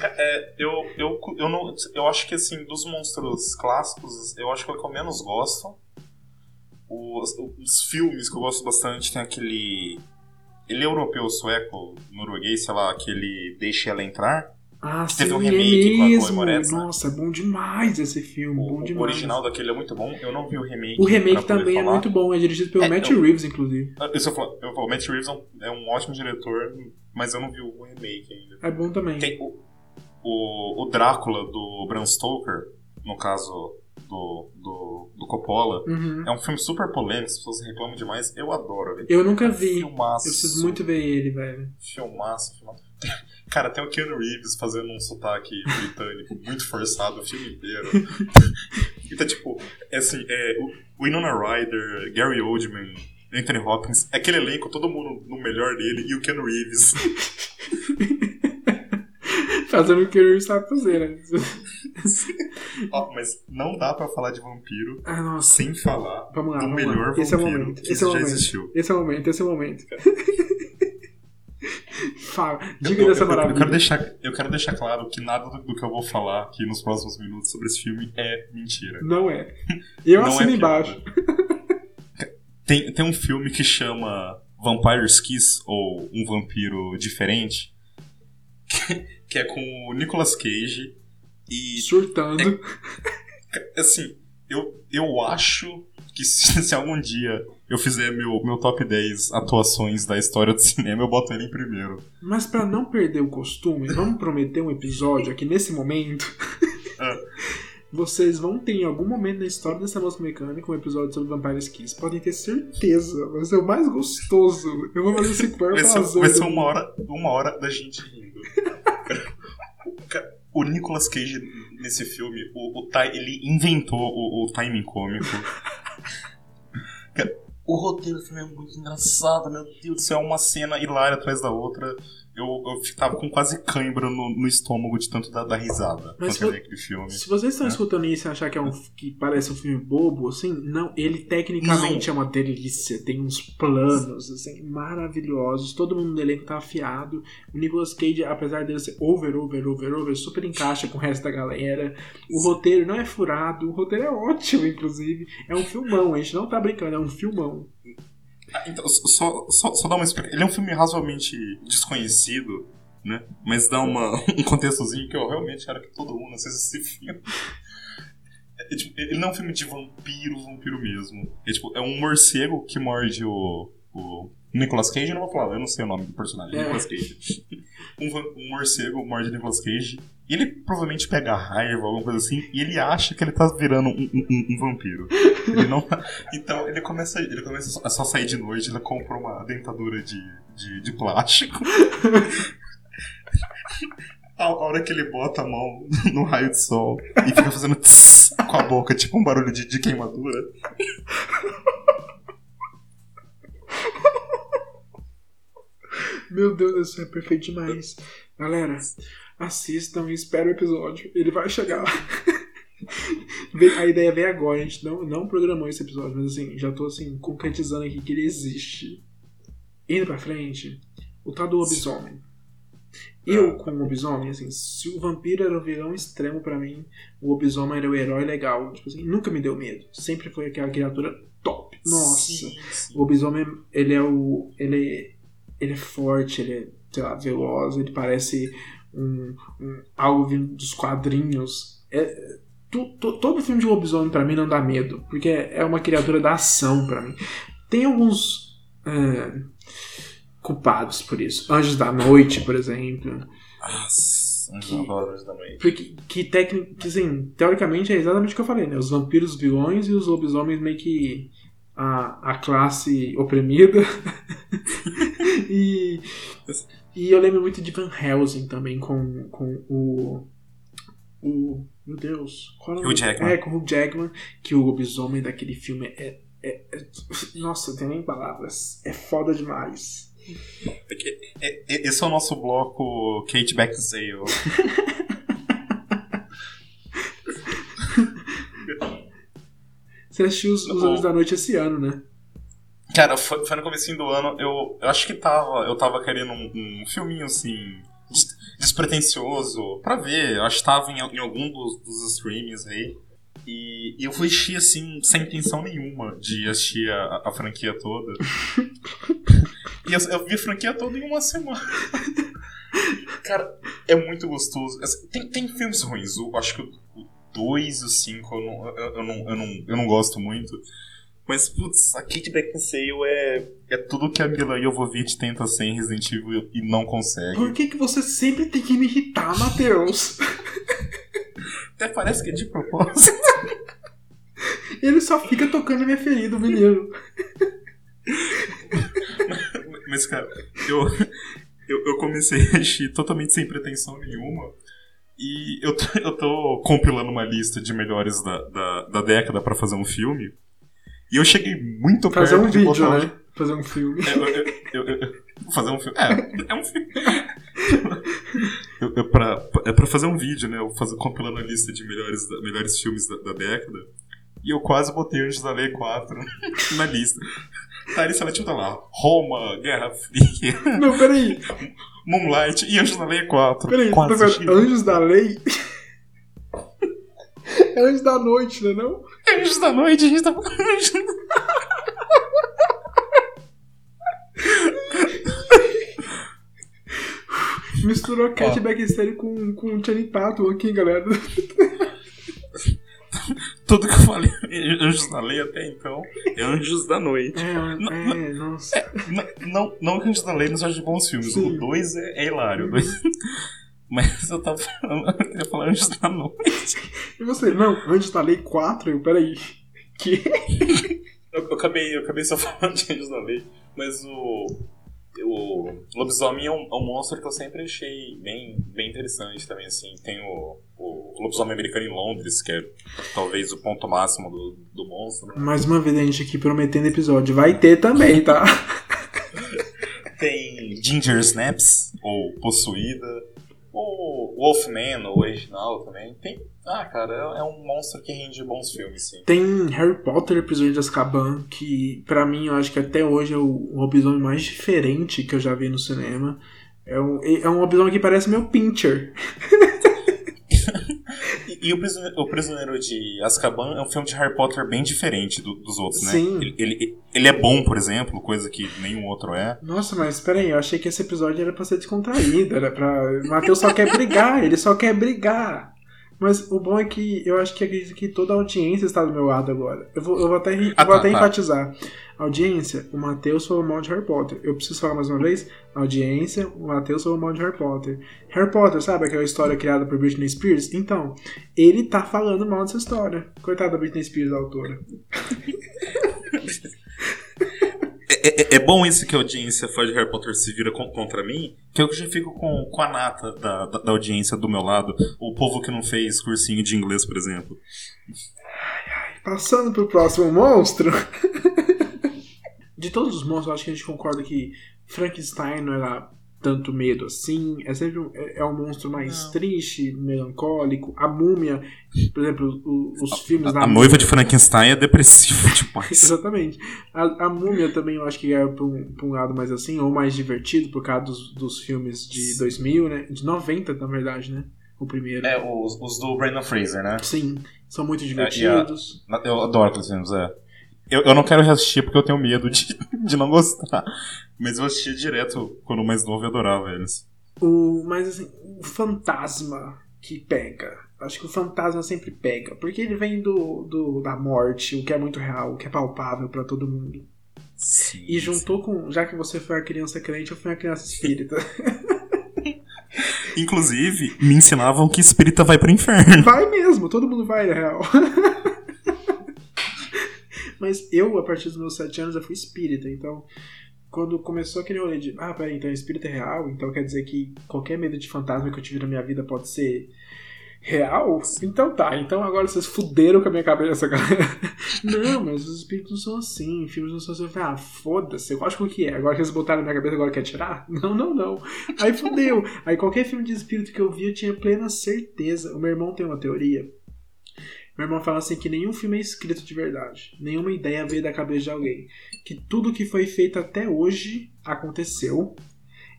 É, eu, eu, eu, não, eu acho que, assim, dos monstros clássicos, eu acho que é o que eu menos gosto. Os, os filmes que eu gosto bastante tem aquele. Ele é europeu, sueco, norueguês, sei lá, aquele Deixe Ela Entrar.
Ah,
Teve
sim,
um
é
remake com a Chloe
mesmo.
Moretz, né?
Nossa, é bom demais esse filme,
O,
bom
o
demais.
original daquele é muito bom. Eu não vi o remake.
O remake também é
falar.
muito bom, é dirigido pelo
É,
Matt
eu-
Reeves, inclusive.
Ah, eu falo, eu falo, Matt Reeves é um, é um ótimo diretor, mas eu não vi o remake ainda.
É bom também.
Tem o, o, o Drácula do Bram Stoker, no caso do, do, do Coppola,
Uhum.
é um filme super polêmico, as pessoas reclamam demais. Eu adoro, velho.
Eu nunca vi. Eu
Filmaço.
preciso muito ver ele, velho.
Filmaço, filmaço. Cara, tem o Keanu Reeves fazendo um sotaque britânico muito forçado o filme inteiro. então, tipo, é assim, é, o Winona Ryder, Gary Oldman, Anthony Hopkins, é aquele elenco, todo mundo no melhor dele, e o Keanu Reeves.
Fazendo o que ele sabe fazer, né?
Ó, mas não dá pra falar de vampiro
Ah,
sem falar
Vamos lá,
do
vamos
melhor
lá. Esse é o
vampiro
momento.
que
Esse é o
já
momento.
existiu.
Esse é o momento, esse é o momento. Fala,
Eu,
diga
eu-
dessa
eu- eu
maravilha.
quero deixar, eu quero deixar claro que nada do, do que eu vou falar aqui nos próximos minutos sobre esse filme é mentira.
Não é. Eu
Não
assino
é
embaixo.
Tem, tem um filme que chama Vampire's Kiss, ou Um Vampiro Diferente, que, que é com o Nicolas Cage. E,
Surtando.
assim, eu, eu acho que se, se algum dia eu fizer meu, meu top 10 atuações da história do cinema, eu boto ele em primeiro.
Mas pra não perder o costume, vamos prometer um episódio aqui nesse momento.
Ah.
Vocês vão ter em algum momento na história dessa música mecânica um episódio sobre Vampire Kiss. Podem ter certeza. Vai ser o mais gostoso. Eu vou fazer esse corpo
Vai ser, vai ser uma, hora, uma hora da gente O Nicolas Cage nesse filme, o, o ele inventou o, o timing cômico. O roteiro do filme é muito engraçado, meu Deus do céu, uma cena hilária atrás da outra. Eu, eu tava com quase cãibra no, no estômago de tanto dar, dar risada
Mas
quando eu vi aquele filme.
Se vocês estão
É.
escutando isso e achar que, é um, que parece um filme bobo, assim, não, ele tecnicamente é uma delícia. Tem uns planos, assim, maravilhosos. Todo mundo no elenco tá afiado. O Nicolas Cage, apesar dele ser over, over, over, over, super encaixa com o resto da galera. O roteiro não é furado, o roteiro é ótimo, inclusive. É um filmão, a gente não tá brincando, é um filmão.
Ah, Então, só, só, só dar uma. Ele é um filme razoavelmente desconhecido, né? Mas dá uma, um contextozinho que eu realmente quero que todo mundo assista esse filme. É, tipo, ele não é um filme de vampiro, vampiro mesmo. É, tipo, é um morcego que morde o, o Nicolas Cage. Eu não vou falar, eu não sei o nome do personagem.
É.
Nicolas Cage. Um, um morcego morde Nicolas Cage. E ele provavelmente pega raiva, alguma coisa assim, e ele acha que ele tá virando um, um- um- vampiro. Ele não Então ele começa, ele começa a só sair de noite, ele compra uma dentadura de, de, de plástico. a, a hora que ele bota a mão no raio de sol e fica fazendo tss, com a boca, tipo um barulho de, de queimadura.
Meu Deus, isso é perfeito demais. Galera, assistam e esperem o episódio. Ele vai chegar lá. Vem- A ideia veio agora, a gente não, não programou esse episódio, mas assim, já tô assim, concretizando aqui que ele existe. Indo pra frente, o tal do lobisomem. Eu, com o lobisomem, assim, se o vampiro era o vilão extremo pra mim, o lobisomem era o herói legal. Tipo assim, nunca me deu medo. Sempre foi aquela criatura top. Nossa.
Sim, sim.
O lobisomem, ele é o. Ele, ele é forte, ele é, sei lá, veloz, ele parece um, um- algo vindo dos quadrinhos. É, tu- tu- todo filme de lobisomem pra mim não dá medo, porque é uma criatura da ação pra mim. Tem alguns é, culpados por isso. Anjos da Noite, por exemplo.
Nossa, Anjos
Que-
Anjos da Noite.
Porque, que técnico, que, assim, teoricamente é exatamente o que eu falei, né? Os vampiros vilões e os lobisomens meio que a, a classe oprimida. e, e eu lembro muito de Van Helsing também com, com o. O. Meu Deus. Qual é o
Hugh? Jackman.
É, com o Hugh Jackman, que o lobisomem daquele filme é. é- é- nossa, não tem nem palavras. É foda demais.
É- é- Esse é o nosso bloco Kate Beckinsale.
Você assistiu os, os
O-
Anos da Noite esse ano, né?
Cara, foi, foi no comecinho do ano, eu, eu acho que tava, eu tava querendo um, um filminho assim, des- despretensioso, pra ver. Eu acho que tava em, em algum dos, dos streamings aí. E, e eu fui assistir assim, sem intenção nenhuma de assistir a, a franquia toda. e eu, eu vi a franquia toda em uma semana. Cara, é muito gostoso. Assim, Tem, tem filmes ruins, eu acho que o 2 e o 5 eu não, eu, eu não, eu, não, eu não gosto muito. Mas, putz, a Kate Beckinsale é, é tudo que a Mila Jovovich tenta ser em Resident Evil e não consegue.
Por que, que você sempre tem que me irritar, Matheus?
Até parece que é de propósito.
Ele só fica tocando minha ferida, o menino.
Mas, cara, eu, eu, eu comecei a assistir totalmente sem pretensão nenhuma. E eu tô, eu tô compilando uma lista de melhores da, da, da década pra fazer um filme. E eu cheguei muito
Fazer
perto
um
de
vídeo,
botar-
né? Fazer um filme.
É, eu, eu, eu- fazer um filme. É, é um filme. Eu, eu, pra, é pra fazer um vídeo, né? Eu fazer, compilando a lista de melhores, da- melhores filmes da, da década. E eu quase botei Anjos da Lei 4 na lista. Tá ali seletivo tá lá. Roma, Guerra Fria,
Não, peraí.
Moonlight e Anjos da Lei 4.
Peraí,
quase
tô vendo
assisti.
Anjos da Lei. É Anjos da Noite, né? Não?
Anjos da Noite, a gente tá falando Anjos da
Misturou Cat Beckinsale com, com Channing Tatum aqui, galera.
Tudo que eu falei Anjos da Lei até então é Anjos da Noite.
É, é, nossa.
Não, não, não que Anjos da Lei não seja de bons filmes.
Sim.
O 2 é, é hilário. dois- Mas eu tava falando, eu queria falar Anjos da Noite.
E você? Não, Anjos da Lei 4? Eu, peraí. Que?
Eu, eu acabei, eu acabei só falando de Anjos da Lei, mas o. O lobisomem é um, é um monstro que eu sempre achei bem, bem interessante também, assim. Tem o, o lobisomem americano em Londres, que é talvez o ponto máximo do, do monstro. né?
Mais uma vez a gente aqui prometendo episódio. Vai ter também, tá?
Tem Ginger Snaps, ou Possuída. O Wolfman, o original também. Tem. Ah, cara, é, um monstro que rende bons filmes, sim.
Tem Harry Potter, Prisioneiro de Azkaban, que pra mim eu acho que até hoje é o lobisomem mais diferente que eu já vi no cinema. É um, é um lobisomem que parece meu Pincher.
E, e o, Prisioneiro, o Prisioneiro de Azkaban é um filme de Harry Potter bem diferente do- dos outros, né?
Sim.
Ele, ele, ele é bom, por exemplo, coisa que nenhum outro é.
Nossa, mas peraí, eu achei que esse episódio era pra ser descontraído, era pra. O Matheus só quer brigar, ele só quer brigar. Mas o bom é que eu acho que acredito que toda a audiência está do meu lado agora. Eu vou, eu vou até, eu
Ah,
vou
tá,
até
tá.
enfatizar. Audiência, o Matheus falou mal de Harry Potter. Eu preciso falar mais uma vez? Audiência, o Matheus falou mal de Harry Potter. Harry Potter, sabe aquela história criada por Britney Spears? Então, ele tá falando mal dessa história. Coitada da Britney Spears, a autora.
É, é- é bom isso que a audiência fã de Harry Potter se vira con- contra mim, que eu já fico com, com a nata da, da, da audiência do meu lado. O povo que não fez cursinho de inglês, por exemplo.
Passando pro próximo monstro. De todos os monstros, eu acho que a gente concorda que Frankenstein não era tanto medo assim. É sempre um, é, é um monstro mais
Não.
triste, melancólico. A múmia, por exemplo, o- os filmes da
A noiva de Frankenstein é depressiva demais.
Exatamente. A, a múmia também eu acho que é pra um, pra um lado mais assim, ou mais divertido, por causa dos, dos filmes de 2000, né? De 90, na verdade, né? O primeiro.
É, os, os do Brandon Fraser, né?
Sim, são muito
a-
divertidos.
Eu adoro aqueles filmes, é. Eu, eu não quero reassistir porque eu tenho medo de, de não gostar. Mas eu assistia direto quando mais novo e adorava eles.
O, mas assim, o fantasma que pega. Acho que o fantasma sempre pega. Porque ele vem do, do da morte, o que é muito real, o que é palpável pra todo mundo.
Sim.
E juntou com. Já que você foi uma criança crente, eu fui uma criança espírita.
Inclusive, me ensinavam que espírita vai pro inferno.
Vai mesmo, todo mundo vai, na real. Mas eu, a partir dos meus sete anos, eu fui espírita, então. Quando começou aquele rolê de, ah, peraí, então espírita é real, então quer dizer que qualquer medo de fantasma que eu tive na minha vida pode ser real? Então tá, então agora vocês fuderam com a minha cabeça, galera. Não, mas os espíritos não são assim, filmes não são assim. Ah, foda-se, eu acho que o que é. Agora que eles botaram na minha cabeça, agora quer tirar? Não, não, não. Aí fudeu. Aí qualquer filme de espírito que eu vi, eu tinha plena certeza. O meu irmão tem uma teoria. Meu irmão fala assim que nenhum filme é escrito de verdade. Nenhuma ideia veio da cabeça de alguém. Que tudo que foi feito até hoje aconteceu.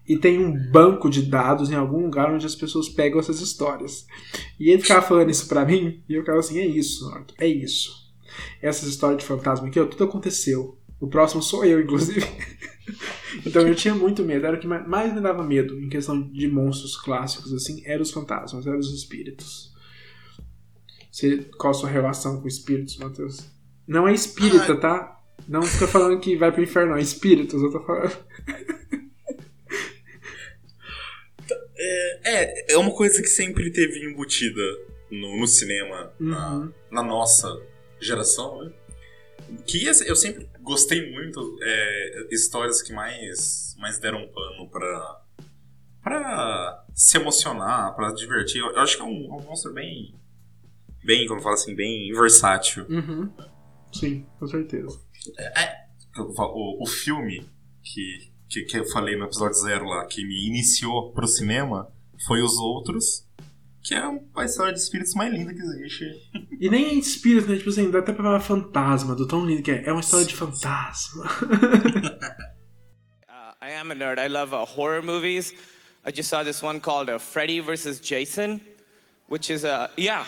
E tem um banco de dados em algum lugar onde as pessoas pegam essas histórias. E ele ficava falando isso pra mim, e eu ficava assim, é isso, é isso. Essas histórias de fantasma aqui, ó, tudo aconteceu. O próximo sou eu, inclusive. então eu tinha muito medo. Era o que ma- mais me dava medo em questão de monstros clássicos, assim, eram os fantasmas, eram os espíritos. Você, qual a sua relação com espíritos, Matheus? Não é espírita, tá? Não fica falando que vai pro inferno, é espíritos, eu tô falando.
É, é uma coisa que sempre teve embutida no, no cinema, na,
Uhum.
na nossa geração, né? Que eu eu sempre gostei muito é, histórias que mais, mais deram pano pra, pra se emocionar, pra divertir. Eu, eu acho que é um, um monstro bem, bem, como fala assim, bem versátil.
Uhum. Sim, com certeza.
Eu falo, O, o filme que, que, que eu falei no episódio zero lá, que me iniciou pro cinema, foi Os Outros, que é a história de espíritos mais linda que existe.
E nem é espírito, né? Tipo assim, dá até pra falar fantasma, do tão lindo que é. É uma história de fantasma.
Uh, I am a nerd. I love uh, horror movies. I just saw this one called uh, Freddy versus Jason, which is uh, yeah,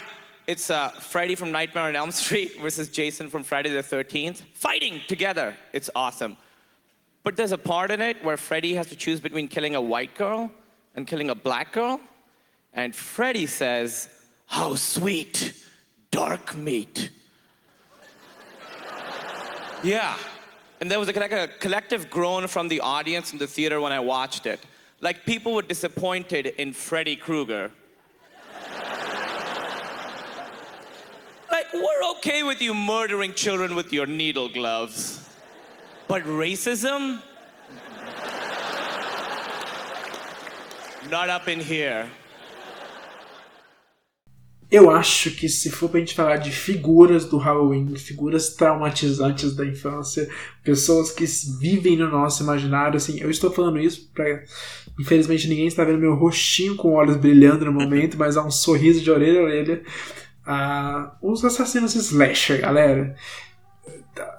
it's uh, Freddy from Nightmare on Elm Street versus Jason from Friday the 13th, fighting together. It's awesome. But there's a part in it where Freddy has to choose between killing a white girl and killing a black girl, and Freddy says, "How sweet, dark meat." Yeah. And there was a, like a collective groan from the audience in the theater when I watched it. Like people were disappointed in Freddy Krueger. Like, we're okay with you murdering children with your needle gloves. But racism? Not up in here.
Eu acho que se for pra gente falar de figuras do Halloween, figuras traumatizantes da infância, pessoas que vivem no nosso imaginário, assim, eu estou falando isso pra. Infelizmente ninguém está vendo meu rostinho com olhos brilhando no momento, mas há um sorriso de orelha a orelha. Ah, os assassinos slasher, galera.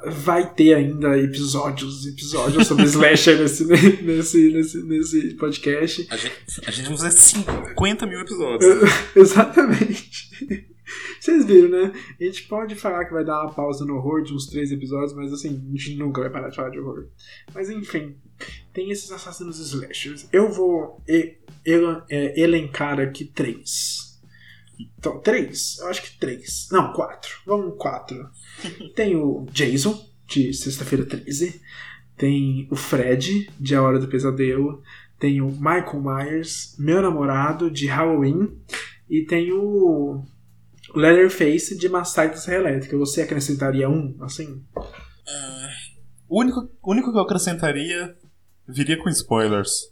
Vai ter ainda episódios, episódios sobre slasher nesse, nesse, nesse, nesse podcast.
A gente, a gente vai fazer 50 mil episódios.
Exatamente. Vocês viram, né? A gente pode falar que vai dar uma pausa no horror de uns três episódios, mas assim, a gente nunca vai parar de falar de horror. Mas enfim, tem esses assassinos slashers. Eu vou e- ela- é, elencar aqui três. Então, três? Eu acho que três. Não, quatro. Vamos quatro. Tem o Jason, de Sexta-feira 13. Tem o Fred, de A Hora do Pesadelo. Tem o Michael Myers, Meu Namorado, de Halloween. E tem o Leatherface, de Massacre da Elétrica. Você acrescentaria um, assim?
O único, único que eu acrescentaria viria com spoilers.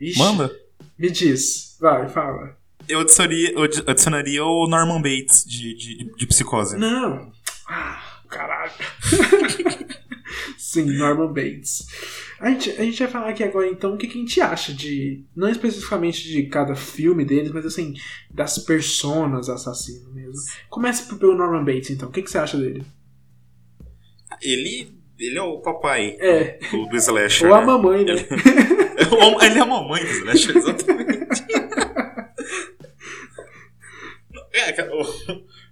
Ixi,
Manda?
Me diz. Vai, fala.
Eu adicionaria, eu adi- adicionaria o Norman Bates de, de, de psicose.
Não. Ah, caralho. Sim, Norman Bates. A gente, a gente vai falar aqui agora então o que, que a gente acha de. Não especificamente de cada filme deles, mas assim, das personas assassino mesmo. Começa pelo Norman Bates então. O que, que você acha dele?
Ele, ele é o papai
É.
do, do slasher.
Ou a
né?
mamãe, né?
Ele, ele é a mamãe do slasher, exatamente. É, cara,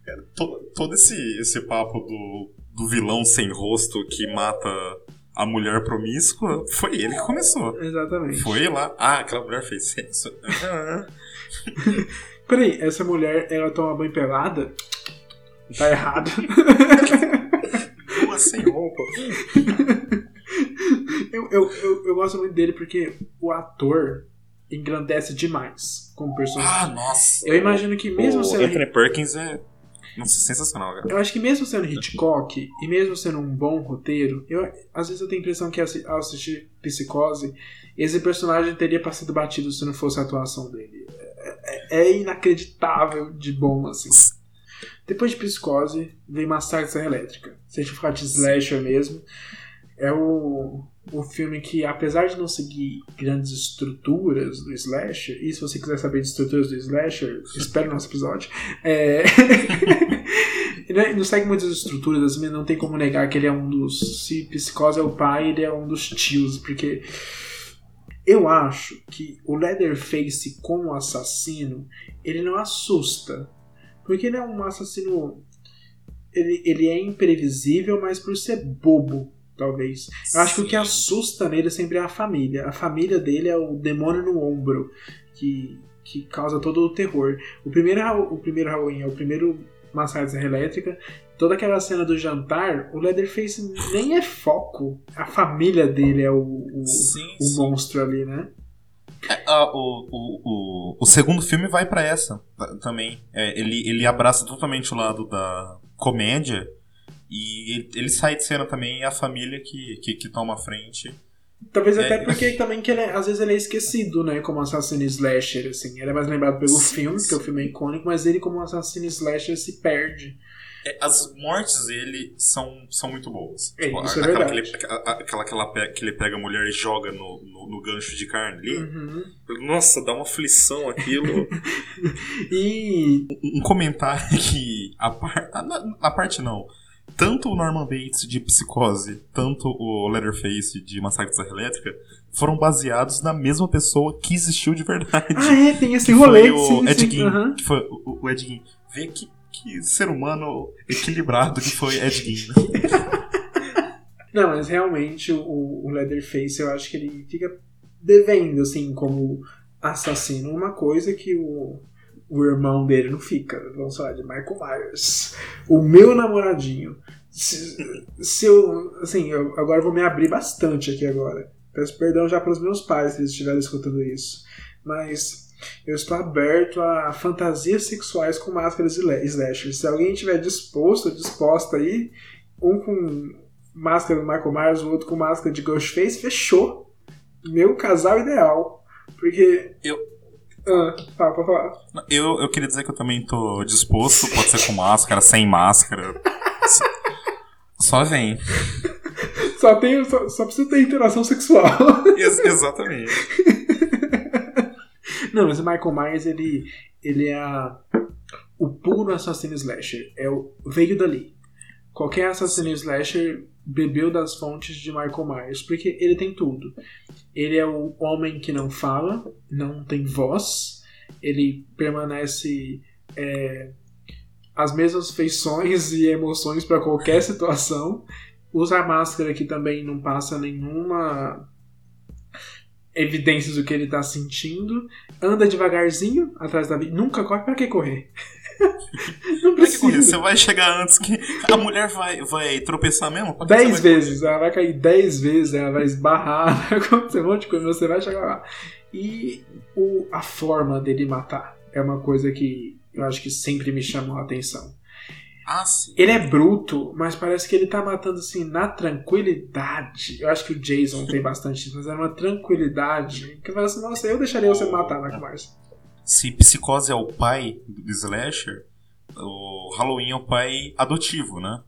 cara, todo, todo esse, esse papo do, do vilão sem rosto que mata a mulher promíscua, foi ele que começou.
Exatamente.
Foi lá. Ah, aquela mulher fez sexo.
Peraí, essa mulher, ela toma banho pelada? Tá errado.
Nua sem roupa.
eu, eu, eu, eu gosto muito dele porque o ator engrandece demais como personagem.
Ah, nossa.
Eu imagino que mesmo
o
sendo.
Anthony Perkins é. Nossa, sensacional, cara.
Eu acho que mesmo sendo Hitchcock e mesmo sendo um bom roteiro, eu, às vezes eu tenho a impressão que ao assistir Psicose, esse personagem teria passado batido se não fosse a atuação dele. É, é- é inacreditável de bom, assim. Depois de Psicose, vem Massacre da Serra Elétrica. Se a gente falar de slasher mesmo, é o, o filme que, apesar de não seguir grandes estruturas do slasher, e se você quiser saber de estruturas do slasher, espere o nosso episódio. É... ele não segue muitas estruturas, assim, não tem como negar que ele é um dos. Se Psicose é o pai, ele é um dos tios, porque eu acho que o Leatherface como assassino, ele não assusta. Porque ele é um assassino. Ele, ele é imprevisível, mas por ser bobo, talvez. Eu acho que o que assusta nele sempre é a família. A família dele é o demônio no ombro, que, que causa todo o terror. O primeiro, o primeiro Halloween é o primeiro Massacre da Serra Elétrica. Toda aquela cena do jantar, o Leatherface nem é foco. A família dele é o, o,
Sim,
o
sim.
monstro ali, né?
Ah, o, o, o, o segundo filme vai pra essa ta- também. É, ele, ele abraça totalmente o lado da comédia e ele, ele sai de cena também e a família que, que, que toma a frente.
Talvez
É.
até porque também que ele é- às vezes ele é esquecido, né? Como assassino slasher, assim. Ele é mais lembrado pelo
Sim,
filme, porque o filme é icônico, mas ele como assassino slasher se perde.
É, As mortes dele são, são muito boas.
É,
Tipo,
isso é
aquela, que ele, a- aquela que, ela que ele pega a mulher e joga no, no, no gancho de carne ali.
Uhum.
Nossa, dá uma aflição aquilo.
E
um comentário que a, par, a, na- a parte não. Tanto o Norman Bates de Psicose, tanto o Leatherface de Massacre da Elétrica foram baseados na mesma pessoa que existiu de verdade.
Ah, é, tem esse rolê.
foi o Ed Gein.
aham.
Que foi o, o Ed Gein. Vê que, que ser humano equilibrado que foi Ed Gein.
Não, mas realmente o, o Leatherface eu acho que ele fica devendo, assim, como assassino, uma coisa que o, o irmão dele não fica. Vamos falar de Michael Myers. O meu namoradinho. Se, se eu. Assim, eu agora vou me abrir bastante aqui agora. Peço perdão já para os meus pais se eles estiverem escutando isso. Mas eu estou aberto a fantasias sexuais com máscaras slasher. Se alguém estiver disposto, disposta aí, um com máscara do Michael Myers, o outro com máscara de Ghostface, fechou. Meu casal ideal. Porque.
Eu-
Ah, tá, pode falar.
Eu, eu queria dizer que eu também tô disposto, pode ser com máscara, sem máscara. Só- Só vem.
Só, tem, só, só precisa ter interação sexual.
Ex- exatamente.
Não, mas o Michael Myers, ele, ele é a- o puro assassino slasher. É o, veio dali. Qualquer assassino slasher bebeu das fontes de Michael Myers, porque ele tem tudo. Ele é o homem que não fala, não tem voz, ele permanece é, as mesmas feições e emoções para qualquer situação. Usa a máscara que também não passa nenhuma evidências do que ele tá sentindo, anda devagarzinho atrás da vida, nunca corre, pra que correr? não
Pra que correr? Você
precisa.
vai chegar antes que. A mulher vai, vai tropeçar mesmo?
Dez vezes, ela vai cair dez vezes, ela vai esbarrar, vai acontecer um monte de coisa, você vai chegar lá. E o, a forma dele matar é uma coisa que eu acho que sempre me chamou a atenção.
Ah, sim.
Ele é bruto, mas parece que ele tá matando assim na tranquilidade. Eu acho que o Jason tem bastante isso, mas é uma tranquilidade que fala assim, nossa, eu deixaria você matar, Michael Myers.
Se Psicose é o pai do slasher, o Halloween é o pai adotivo, né?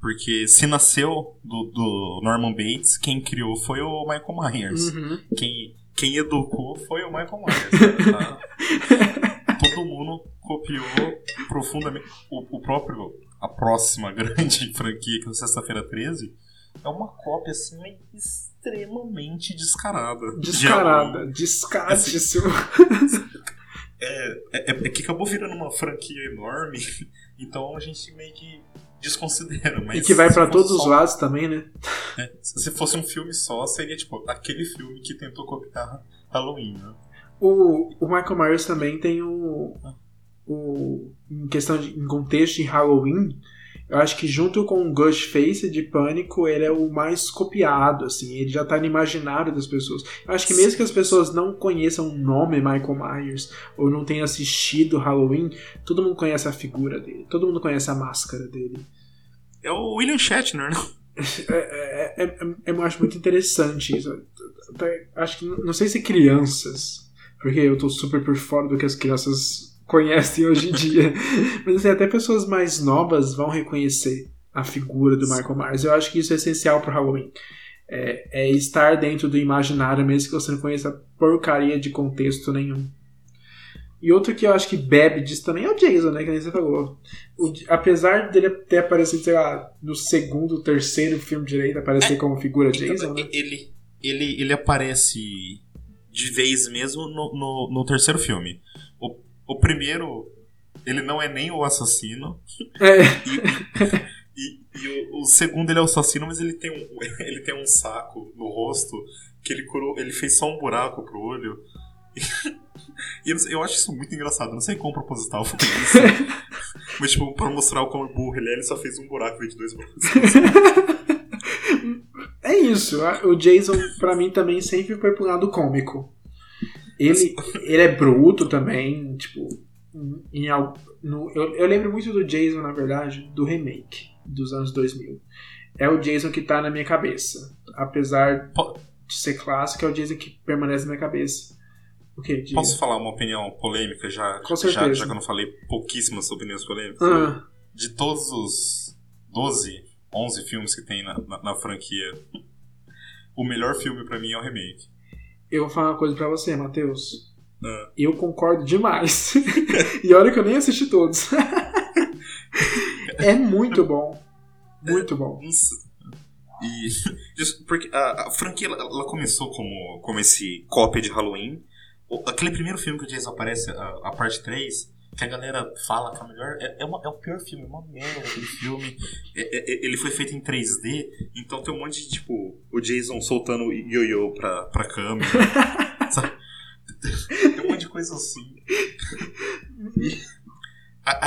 Porque se nasceu do, do Norman Bates, quem criou foi o Michael Myers.
Uhum.
Quem, quem educou foi o Michael Myers. tá? Todo mundo copiou profundamente. O, o próprio, a próxima grande franquia, que é Sexta-feira 13, é uma cópia assim extremamente descarada. de
Descarada,
Halloween.
descaradíssimo.
É, é, é que acabou virando uma franquia enorme, então a gente meio que desconsidera. Mas
E que vai
fosse
todos os
só-
lados também, né?
é, se fosse um filme só, seria tipo aquele filme que tentou copiar Halloween, né?
O, o Michael Myers também tem o, o. Em questão de. Em contexto de Halloween, eu acho que junto com o Ghostface de Pânico, ele é o mais copiado, assim. Ele já tá no imaginário das pessoas. Eu acho que mesmo que as pessoas não conheçam o nome Michael Myers, ou não tenham assistido Halloween, todo mundo conhece a figura dele. Todo mundo conhece a máscara dele.
É o William Shatner, né?
É, é- é- eu acho muito interessante isso. Acho que não sei se crianças, porque eu tô super por fora do que as crianças conhecem hoje em dia, mas assim, até pessoas mais novas vão reconhecer a figura do Michael Myers. Eu acho que isso é essencial pro Halloween. É, é estar dentro do imaginário, mesmo que você não conheça porcaria de contexto nenhum. E outro que eu acho que bebe disso também é o Jason, né? Que nem você falou. O- apesar dele ter aparecido, sei lá, no segundo, terceiro filme direito, aparecer como figura Jason, né?
Ele, ele, ele aparece de vez mesmo no, no, no terceiro filme. O, primeiro, ele não é nem o assassino.
É.
E, e o, o segundo ele é o assassino, mas ele tem um, ele tem um saco no rosto que ele curou, ele fez só um buraco pro olho. E eu, eu acho isso muito engraçado, não sei quão proposital foi isso. mas, tipo, pra mostrar o quão burro ele é, ele só fez um buraco em de dois buracos.
É isso. O Jason, pra mim, também sempre foi pro lado cômico. Ele, ele é bruto também, tipo. Em, no, eu, eu lembro muito do Jason, na verdade, do remake dos anos 2000. É o Jason que tá na minha cabeça. Apesar de ser clássico, é o Jason que permanece na minha cabeça. O que? Diga.
Posso falar uma opinião polêmica já?
Com
já,
certeza.
já que eu não falei pouquíssimas opiniões polêmicas.
Ah,
De todos os 12, 11 filmes que tem na, na, na franquia, o melhor filme pra mim é o remake.
Eu vou falar uma coisa pra você, Matheus.
Ah.
Eu concordo demais. e olha que eu nem assisti todos. é muito bom. Muito bom.
Nossa. E. Porque a, a franquia ela, ela começou como, como esse cópia de Halloween. O- aquele primeiro filme que o Jason aparece, a, a parte 3, que a galera fala que é o melhor. É, é, uma- é o pior filme, é uma merda aquele filme. É- é- ele foi feito em 3D, então tem um monte de tipo. O Jason soltando ioiô pra, pra câmera. Tem um monte de coisa assim. E-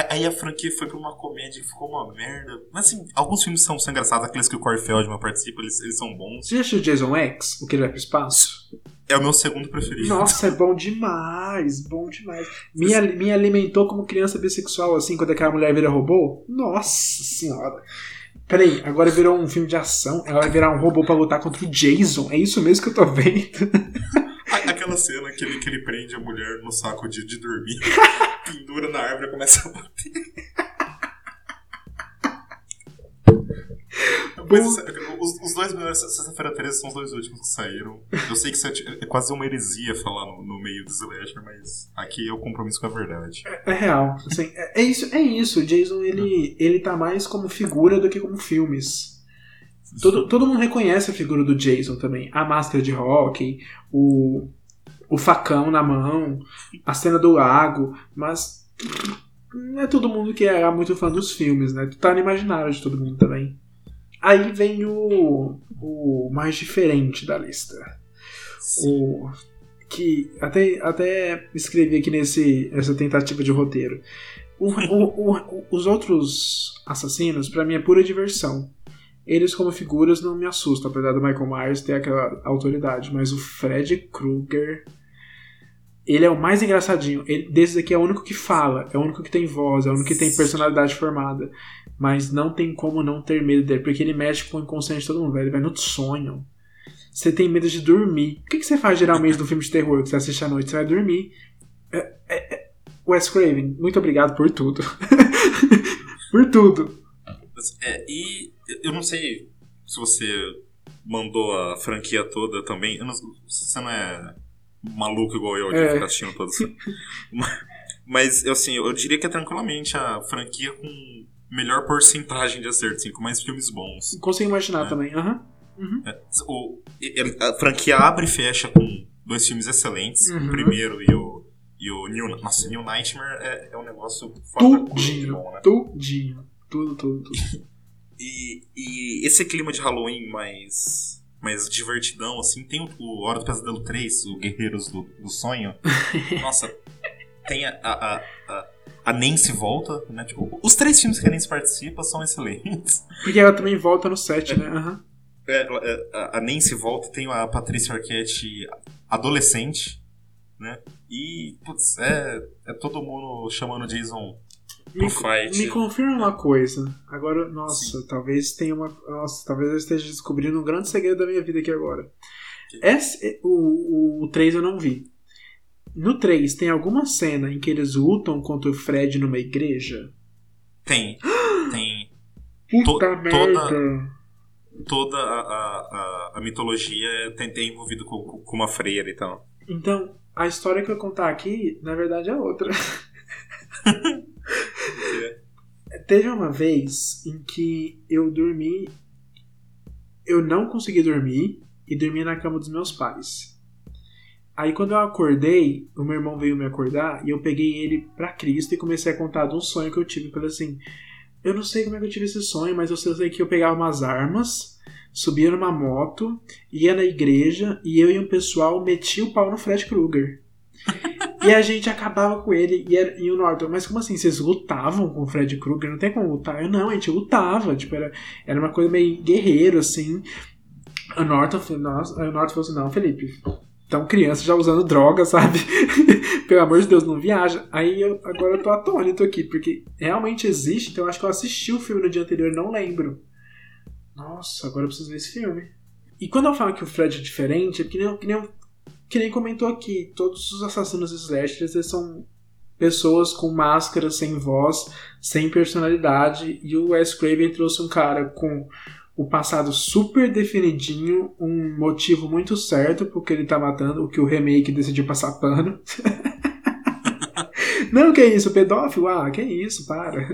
Aí a franquia foi pra uma comédia que ficou uma merda. Mas assim, alguns filmes são, são engraçados, aqueles que o Corey Feldman participa, eles, eles são bons.
Você já assistiu Jason X? O que ele vai pro espaço?
É o meu segundo preferido.
Nossa, é bom demais, bom demais. Me, me alimentou como criança bissexual, assim, quando aquela mulher vira robô. Nossa senhora. Peraí, agora virou um filme de ação. Ela vai virar um robô pra lutar contra o Jason. É isso mesmo que eu tô vendo.
Aquela cena que ele, que ele prende a mulher no saco de, de dormir, pendura na árvore e começa a bater. Mas, isso- os, os dois melhores, sexta-feira 13 são os dois últimos que saíram. Eu sei que isso é, é quase uma heresia falar no, no meio do slasher, mas aqui é o compromisso com a verdade.
É real. Assim, é, é isso, é isso. O Jason, ele, ele tá mais como figura do que como filmes. Todo, todo mundo reconhece a figura do Jason também. A máscara de hockey, o, o facão na mão, a cena do lago, mas não é todo mundo que é muito fã dos filmes, né? Tá no imaginário de todo mundo também. Aí vem o, o mais diferente da lista. O que até, até escrevi aqui nesse essa tentativa de roteiro. O- o- o- os outros assassinos, pra mim, é pura diversão. Eles, como figuras, não me assustam, apesar do Michael Myers ter aquela autoridade. Mas o Fred Krueger. Ele é o mais engraçadinho. Ele, desses aqui é o único que fala, é o único que tem voz, é o único que tem personalidade formada. Mas não tem como não ter medo dele, porque ele mexe com o inconsciente de todo mundo, velho. Ele vai no sonho. Você tem medo de dormir. O que, que você faz geralmente no filme de terror que você assiste à noite? Você vai dormir. É, é, é, Wes Craven, muito obrigado por tudo. por tudo.
É, e eu não sei se você mandou a franquia toda também. Eu não- você não é maluco igual eu de
É.
ficar assistindo todos. Mas- Mas, assim, eu diria que é tranquilamente a franquia com melhor porcentagem de acerto, assim, com mais filmes bons.
Consigo imaginar também. Aham.
O, ele- a franquia abre e fecha com dois filmes excelentes.
Uhum.
O primeiro e o, e o New, nossa, New Nightmare é, é um negócio
Tudinho.
bom, né?
Tudinho. Tudo, tudo, tudo.
E, e esse clima de Halloween mais, mais divertidão, assim, tem o, o Hora do Pesadelo 3, o Guerreiros do, do Sonho. Nossa, tem a, a, a, a- Nancy volta, né? Tipo, os três filmes que a Nancy participa são excelentes.
Porque ela também volta no set, né?
É, ela- é, a- Nancy volta, tem a Patrícia Arquette adolescente, né? E, putz, é, é todo mundo chamando o Jason pro
Me,
fight.
me confirma uma coisa. Agora, nossa, talvez tenha uma. Nossa, talvez eu esteja descobrindo um grande segredo da minha vida aqui agora. Esse, o, o 3 eu não vi. No 3, tem alguma cena em que eles lutam contra o Fred numa igreja?
Tem, tem
Puta
To-
merda!
toda a, a, a, a mitologia tem, tem envolvido com, com uma freira e tal.
Então, a história que eu contar aqui, na verdade, é outra. Teve uma vez em que eu dormi. Eu não consegui dormir e dormi na cama dos meus pais. Aí quando eu acordei, o meu irmão veio me acordar e eu peguei ele pra Cristo e comecei a contar de um sonho que eu tive. Falei assim: Eu não sei como é que eu tive esse sonho, mas eu sei que eu pegava umas armas, subia numa moto, ia na igreja e eu e um pessoal metia o pau no Fred Krueger. E a gente acabava com ele e, era- e o Norton, mas como assim? Vocês lutavam com o Fred Krueger? Não tem como lutar? Eu não, a gente lutava. Tipo, era, era uma coisa meio guerreiro, assim. O Norton, nossa, o Norton falou assim: não, Felipe, então criança já usando droga, sabe? Pelo amor de Deus, não viaja. Aí eu agora eu tô atônito aqui, porque realmente existe, então eu acho que eu assisti o filme no dia anterior não lembro. Nossa, agora eu preciso ver esse filme. E quando eu falo que o Fred é diferente, é que nem, que nem, que nem comentou aqui, todos os assassinos slashers eles são pessoas com máscara, sem voz, sem personalidade, e o Wes Craven trouxe um cara com o passado super definidinho, um motivo muito certo porque ele tá matando, o que o remake decidiu passar pano. Não, que isso, pedófilo? Ah, que isso, para.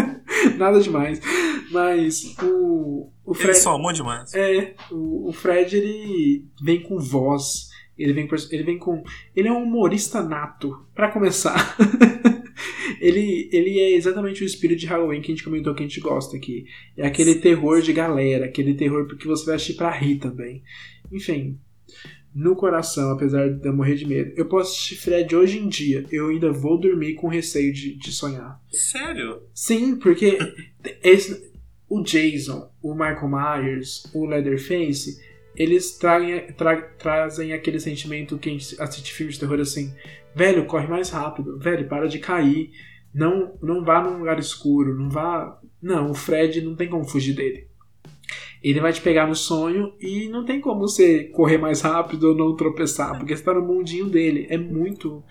Nada demais. Mas o, o
Ele
Fred.
só amou demais.
É, o, o Fred ele vem com voz, ele vem, ele vem com. Ele é um humorista nato, pra começar. ele, ele é exatamente o espírito de Halloween que a gente comentou que a gente gosta aqui. É aquele terror de galera, aquele terror que você vai assistir pra rir também. Enfim, no coração, apesar de eu morrer de medo, eu posso assistir Fred hoje em dia, eu ainda vou dormir com receio de, de sonhar.
Sério?
Sim, porque esse, o Jason, o Michael Myers, o Leatherface, eles traem, tra- trazem aquele sentimento que a gente assiste filmes de terror assim, velho, corre mais rápido, velho, para de cair, não, não vá num lugar escuro, não vá. Não, o Fred não tem como fugir dele. Ele vai te pegar no sonho e não tem como você correr mais rápido ou não tropeçar, porque você tá no mundinho dele. É muito.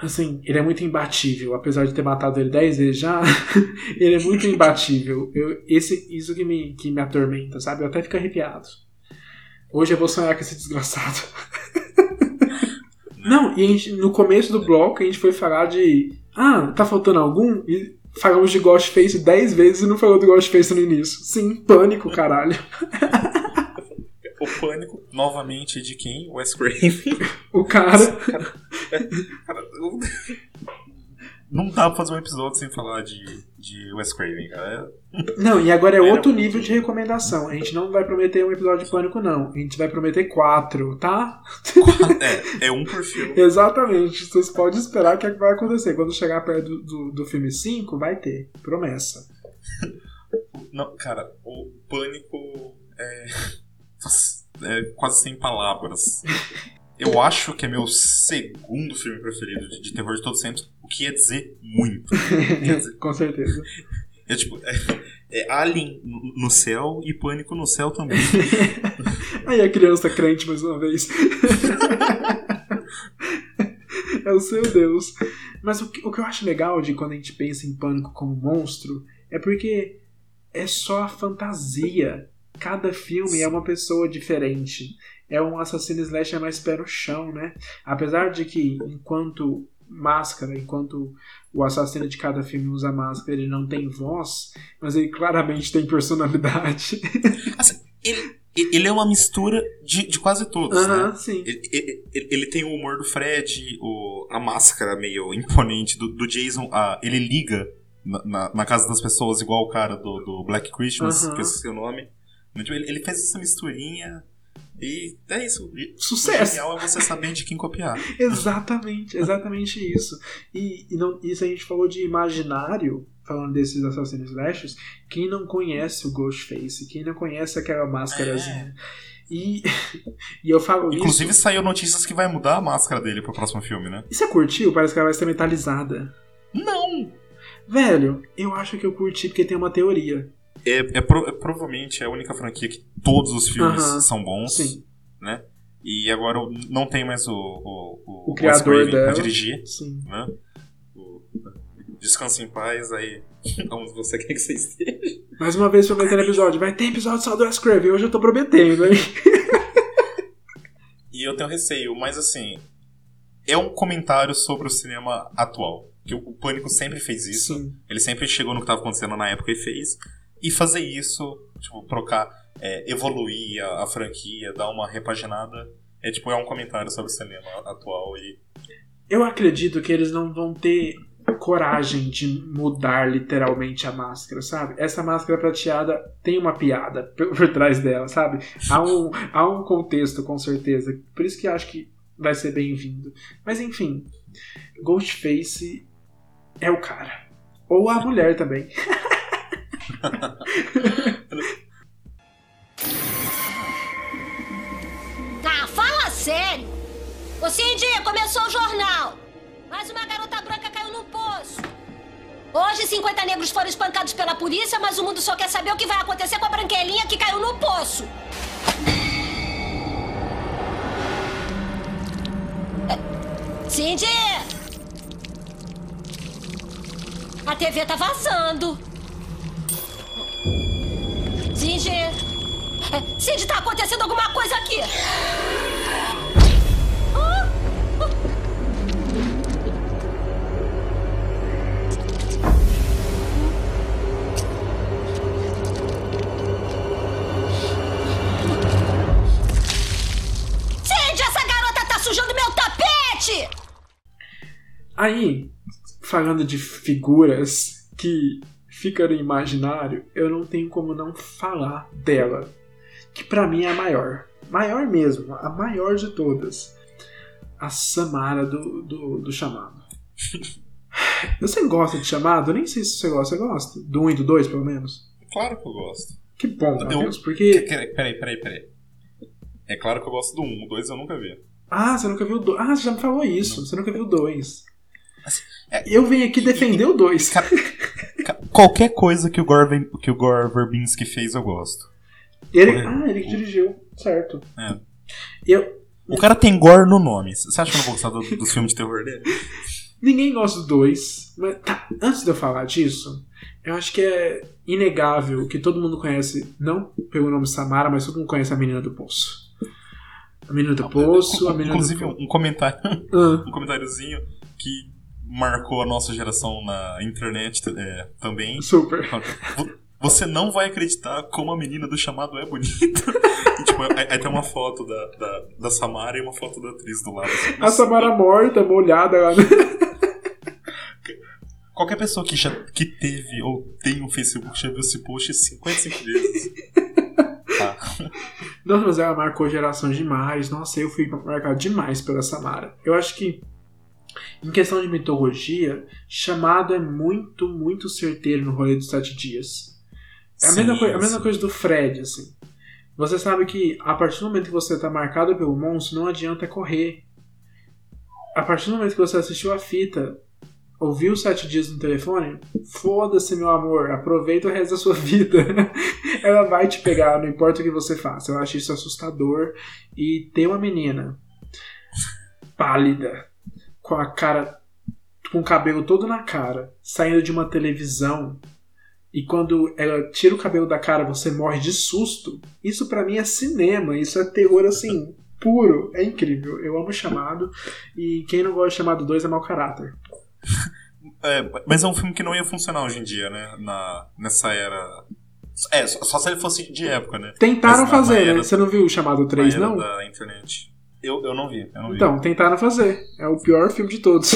Assim, ele é muito imbatível, apesar de ter matado ele 10 vezes já, ele é muito imbatível. Eu, esse, isso que me, que me atormenta, sabe? Eu até fico arrepiado. Hoje eu vou sonhar com esse desgraçado. Não, e a gente, no começo do bloco a gente foi falar de. Ah, tá faltando algum? E falamos de Ghostface 10 vezes e não falou do Ghostface no início. Sim, pânico, caralho.
O pânico, novamente, de quem? Wes Craven.
O cara.
Cara, eu- Não dá pra fazer um episódio sem falar de, de Wes Craven, cara.
Não, e agora é
é
outro nível de recomendação. A gente não vai prometer um episódio de pânico, não. A gente vai prometer quatro, tá?
É, é um por filme.
Exatamente. Vocês podem esperar que é que vai acontecer. Quando chegar perto do, do, do filme 5, vai ter. Promessa.
Não, cara, o pânico é. É quase sem palavras. Eu acho que é meu segundo filme preferido de, de terror de todos os tempos, o que ia dizer muito. Quer dizer,
Com certeza.
é tipo, é, é Alien no no céu e Pânico no céu também.
Aí a criança crente mais uma vez. é o seu Deus. Mas o que, o que eu acho legal de quando a gente pensa em pânico como monstro É porque é só a fantasia. Cada filme é uma pessoa diferente. É um assassino slasher mais pé no chão, né? Apesar de que, enquanto máscara, enquanto o assassino de cada filme usa máscara, ele não tem voz, mas ele claramente tem personalidade.
Assim, ele, ele é uma mistura de, de quase todos,
Aham,
né?
sim.
Ele, ele- ele- tem o humor do Fred, o, a máscara meio imponente do, do Jason. a- ele liga na, na, na casa das pessoas, igual o cara do, do Black Christmas,
Aham.
que eu esqueci o nome. Tipo, Ele, ele fez essa misturinha e é isso.
Sucesso.
O genial é você saber de quem copiar.
Exatamente, exatamente isso. E, e não, isso a gente falou de imaginário, falando desses assassinos slashers, quem não conhece o Ghostface, quem não conhece aquela máscarazinha. E, e eu falo
Inclusive
isso.
saiu notícias que vai mudar a máscara dele pro próximo filme, né?
E você curtiu? Parece que ela vai ser metalizada.
Não!
Velho, eu acho que eu curti porque tem uma teoria.
É, é pro- é provavelmente a única franquia que todos os filmes
Aham,
são bons,
Sim,
né? E agora o- não tem mais o, o,
O criador
Wes Craven
dela.
pra dirigir,
sim.
né? O- Descanse em paz aí, onde você quer que você esteja.
Mais uma vez prometendo episódio. Vai ter episódio só do Wes Craven. Hoje eu tô prometendo, hein?
E eu tenho receio, mas assim, é um comentário sobre o cinema atual. Que o o Pânico sempre fez isso.
Sim.
Ele sempre chegou no que estava acontecendo na época e fez. E fazer isso, tipo, trocar, é, evoluir a, a franquia, dar uma repaginada, é tipo, é um comentário sobre o cinema atual e.
Eu acredito que eles não vão ter coragem de mudar literalmente a máscara, sabe? Essa máscara prateada tem uma piada por, por trás dela, sabe? Há um, há um contexto, com certeza. Por isso que acho que vai ser bem-vindo. Mas enfim, Ghostface é o cara. Ou a mulher também.
Ah, fala sério! Ô Cindy, começou o jornal! Mais uma garota branca caiu no poço. Hoje, 50 negros foram espancados pela polícia, mas o mundo só quer saber o que vai acontecer com a branquelinha que caiu no poço. Cindy! A TV tá vazando. Cindy! É, Cindy, tá acontecendo alguma coisa aqui! Ah! Cindy, essa garota tá sujando meu tapete!
Aí, falando de figuras que ficam no imaginário, eu não tenho como não falar dela. Que pra mim é a maior. Maior mesmo, a maior de todas. A Samara do, do, do chamado. Você gosta de chamado? Eu nem sei se você gosta. Você gosta? Do 1 e do 2, pelo menos?
Claro que eu gosto.
Que bom,
Eu-
Matheus, porque.
Peraí, peraí, peraí. É claro que eu gosto do 1, o 2 eu nunca vi.
Ah, você nunca viu o 2. Ah, você já me falou isso. Você nunca viu o 2.
é-
Eu venho aqui defender o 2.
Cara, ca- Qualquer coisa que o Gore, que o Gore Verbinski fez, eu gosto.
Ele,
É.
ah, ele que dirigiu, certo.
É.
Eu,
O cara tem Gore no nome. Você acha que eu não vou gostar do- dos filmes de terror dele?
ninguém gosta do 2. Mas tá, antes de eu falar disso, eu acho que é inegável que todo mundo conhece, não pelo nome Samara, mas todo mundo conhece a menina do poço. A menina do poço, a menina
Inclusive,
do
um comentário,
Ah,
um comentáriozinho que marcou a nossa geração na internet é, também.
super.
Vo- Você não vai acreditar como a menina do chamado é bonita. E, tipo, aí, aí tem uma foto da, da, da Samara e uma foto da atriz do lado. assim.
A Samara morta, molhada lá.
Qualquer pessoa que, já, que teve ou tem um Facebook já viu esse post 55 vezes. Tá.
Nossa, mas ela marcou geração demais. Nossa, eu fui marcado demais pela Samara. Eu acho que, em questão de mitologia, chamado é muito, muito certeiro no rolê dos sete dias. É a,
Sim,
mesma, coi- a mesma coisa do Fred, assim. Você sabe que a partir do momento que você tá marcado pelo monstro, não adianta correr. A partir do momento que você assistiu a fita, ouviu os sete dias no telefone, foda-se, meu amor, aproveita o resto da sua vida. Ela vai te pegar, não importa o que você faça. Eu acho isso assustador. E ter uma menina pálida, com a cara. com o cabelo todo na cara, saindo de uma televisão e quando ela tira o cabelo da cara você morre de susto, isso pra mim é cinema, isso é terror assim, puro, é incrível. Eu amo o chamado e quem não gosta de chamado 2 é mau caráter.
É, mas é um filme que não ia funcionar hoje em dia, né? Na, nessa era. É, só, só se ele fosse de época, né?
Tentaram
Mas na- na
fazer,
era-
né? Você não viu o chamado 3,
na era
não?
da internet. Eu, eu não vi, eu não vi.
Então, tentaram fazer. É o pior filme de todos.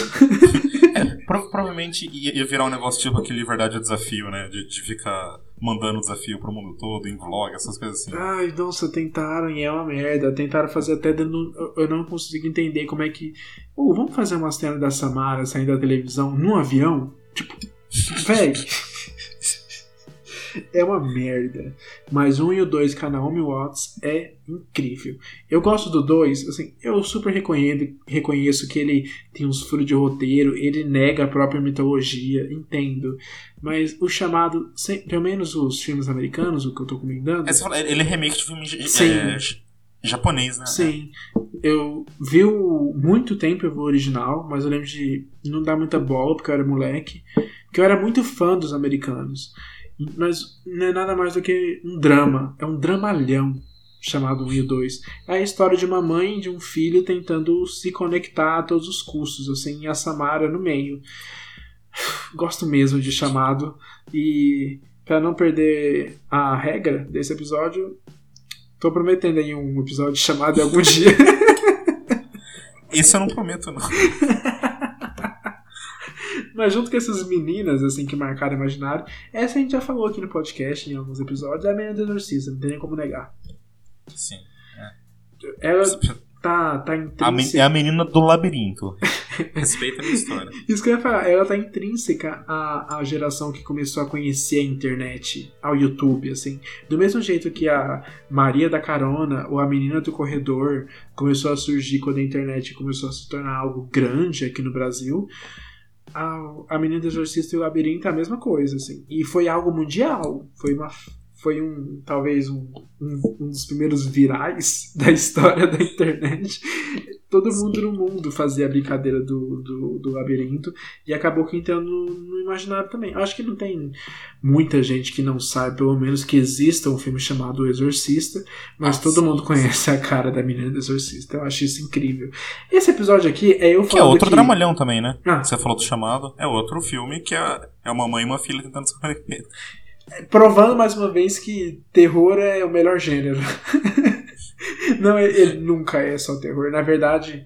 Pro- provavelmente ia, ia virar um negócio tipo aquele Verdade ou Desafio, né? De, de ficar mandando desafio pro mundo todo, em vlog, essas coisas assim.
Ai, nossa, tentaram e é uma merda. Tentaram fazer até dentro. eu- não consigo entender como é que. Ô, vamos fazer uma cena da Samara saindo da televisão num avião? Tipo, véi. É uma merda. Mas um e o dois, com a Naomi Watts, é incrível. Eu gosto do dois, assim, eu super reconheço, reconheço que ele tem uns furos de roteiro, ele nega a própria mitologia, entendo. Mas o chamado, sem- pelo menos os filmes americanos, o que eu tô comentando.
É, ele é remake de filme
Sim.
é, japonês, né?
Sim. Eu vi o, muito tempo eu vi o original, mas eu lembro de não dar muita bola porque eu era moleque. Porque eu era muito fã dos americanos. Mas não é nada mais do que um drama. É um dramalhão chamado 1 e o 2. É a história de uma mãe e de um filho tentando se conectar a todos os custos, assim, e a Samara no meio. Gosto mesmo de chamado. E para não perder a regra desse episódio, tô prometendo aí um episódio chamado em algum dia.
Esse eu não prometo, não.
Mas junto com essas meninas, assim, que marcaram o imaginário, essa a gente já falou aqui no podcast, em alguns episódios, é a menina do exorcista, não tem nem como negar.
Sim.
Ela tá, tá intrínseca.
é a menina do labirinto. Respeita a minha história.
Isso que eu ia falar, ela tá intrínseca à, à geração que começou a conhecer a internet, ao YouTube, assim. Do mesmo jeito que a Maria da Carona ou a menina do corredor começou a surgir quando a internet começou a se tornar algo grande aqui no Brasil, a, a menina do exorcista e o labirinto é a mesma coisa, assim. E foi algo mundial. Foi uma. Foi um. talvez um, um, um dos primeiros virais da história da internet. Todo mundo no mundo fazia a brincadeira do, do, do labirinto e acabou que entrando no, no imaginário também. Eu acho que não tem muita gente que não sabe, pelo menos, que exista um filme chamado O Exorcista, mas todo mundo conhece a cara da menina do Exorcista. Eu acho isso incrível. Esse episódio aqui é eu
Que é
falando
outro
que...
dramalhão também, né?
Ah.
Você falou do chamado. É outro filme que é, é uma mãe e uma filha tentando se conectar.
provando mais uma vez que terror é o melhor gênero. Não, ele, nunca é só terror. Na verdade,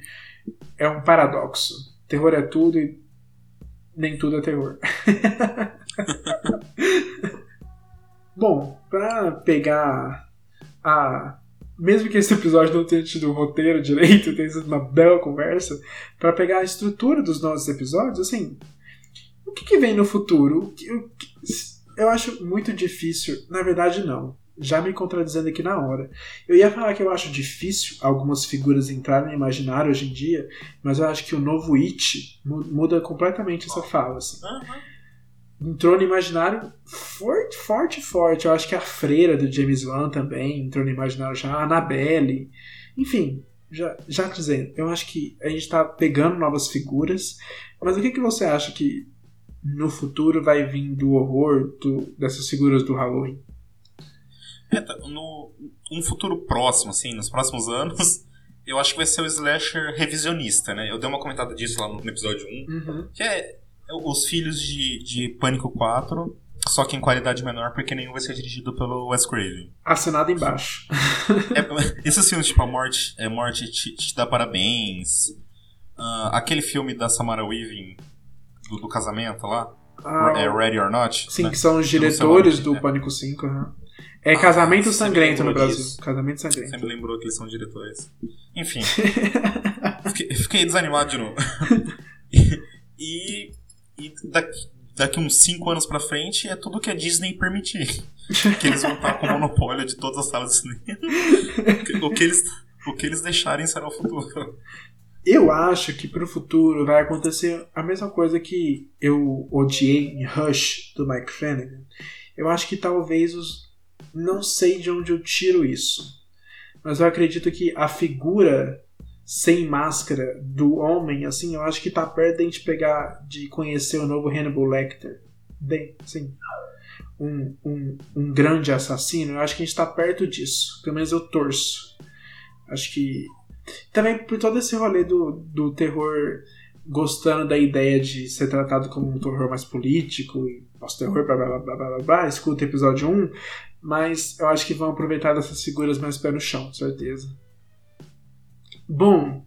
é um paradoxo. Terror é tudo e nem tudo é terror. Bom, pra pegar a. Mesmo que esse episódio não tenha tido um roteiro direito, tenha sido uma bela conversa, pra pegar a estrutura dos nossos episódios, assim, o que, que vem no futuro? Eu acho muito difícil. Na verdade, não. Já me contradizendo aqui na hora. Eu ia falar que eu acho difícil algumas figuras entrarem no imaginário hoje em dia, mas eu acho que o novo It mu- muda completamente essa fala. Assim. Entrou no imaginário forte, forte, forte. Eu acho que a freira do James Wan também entrou no imaginário já, a Annabelle. Enfim, já, já dizendo, eu acho que a gente tá pegando novas figuras, mas o que, que você acha que no futuro vai vir do horror do- dessas figuras do Halloween?
É, tá, no um futuro próximo, assim, nos próximos anos, eu acho que vai ser o slasher revisionista, né? Eu dei uma comentada disso lá no episódio 1,
Uhum.
que é os filhos de, de Pânico 4, só que em qualidade menor, porque nenhum vai ser dirigido pelo Wes Craven.
Assinado embaixo.
É, esses filmes, tipo, A Morte, é, Morte te, te dá parabéns, ah, aquele filme da Samara Weaving, do, do casamento lá,
Ah,
é Ready or Not,
sim,
né?
que são os diretores do
é.
Pânico 5. aham. É Casamento
você me
Sangrento no Brasil.
disso.
Casamento Sangrento.
Você me lembrou que eles são diretores. Enfim. fiquei, fiquei desanimado de novo. e e daqui, daqui uns 5 anos pra frente é tudo que a Disney permitir. que eles vão estar com o monopólio de todas as salas de cinema. o, que eles, o que eles deixarem será o futuro.
Eu acho que pro futuro vai acontecer a mesma coisa que eu odiei em Rush do Mike Flanagan. Eu acho que talvez os. Não sei de onde eu tiro isso. Mas eu acredito que a figura sem máscara do homem, assim, eu acho que tá perto da gente pegar, de conhecer o novo Hannibal Lecter. Bem, sim. um, um, um grande assassino, eu acho que a gente tá perto disso. Pelo menos eu torço. Acho que. Também por todo esse rolê do, do terror gostando da ideia de ser tratado como um terror mais político e pós-terror, blá blá blá blá blá blá, escuta o episódio 1, mas eu acho que vão aproveitar dessas figuras mais pé no chão, certeza. Bom,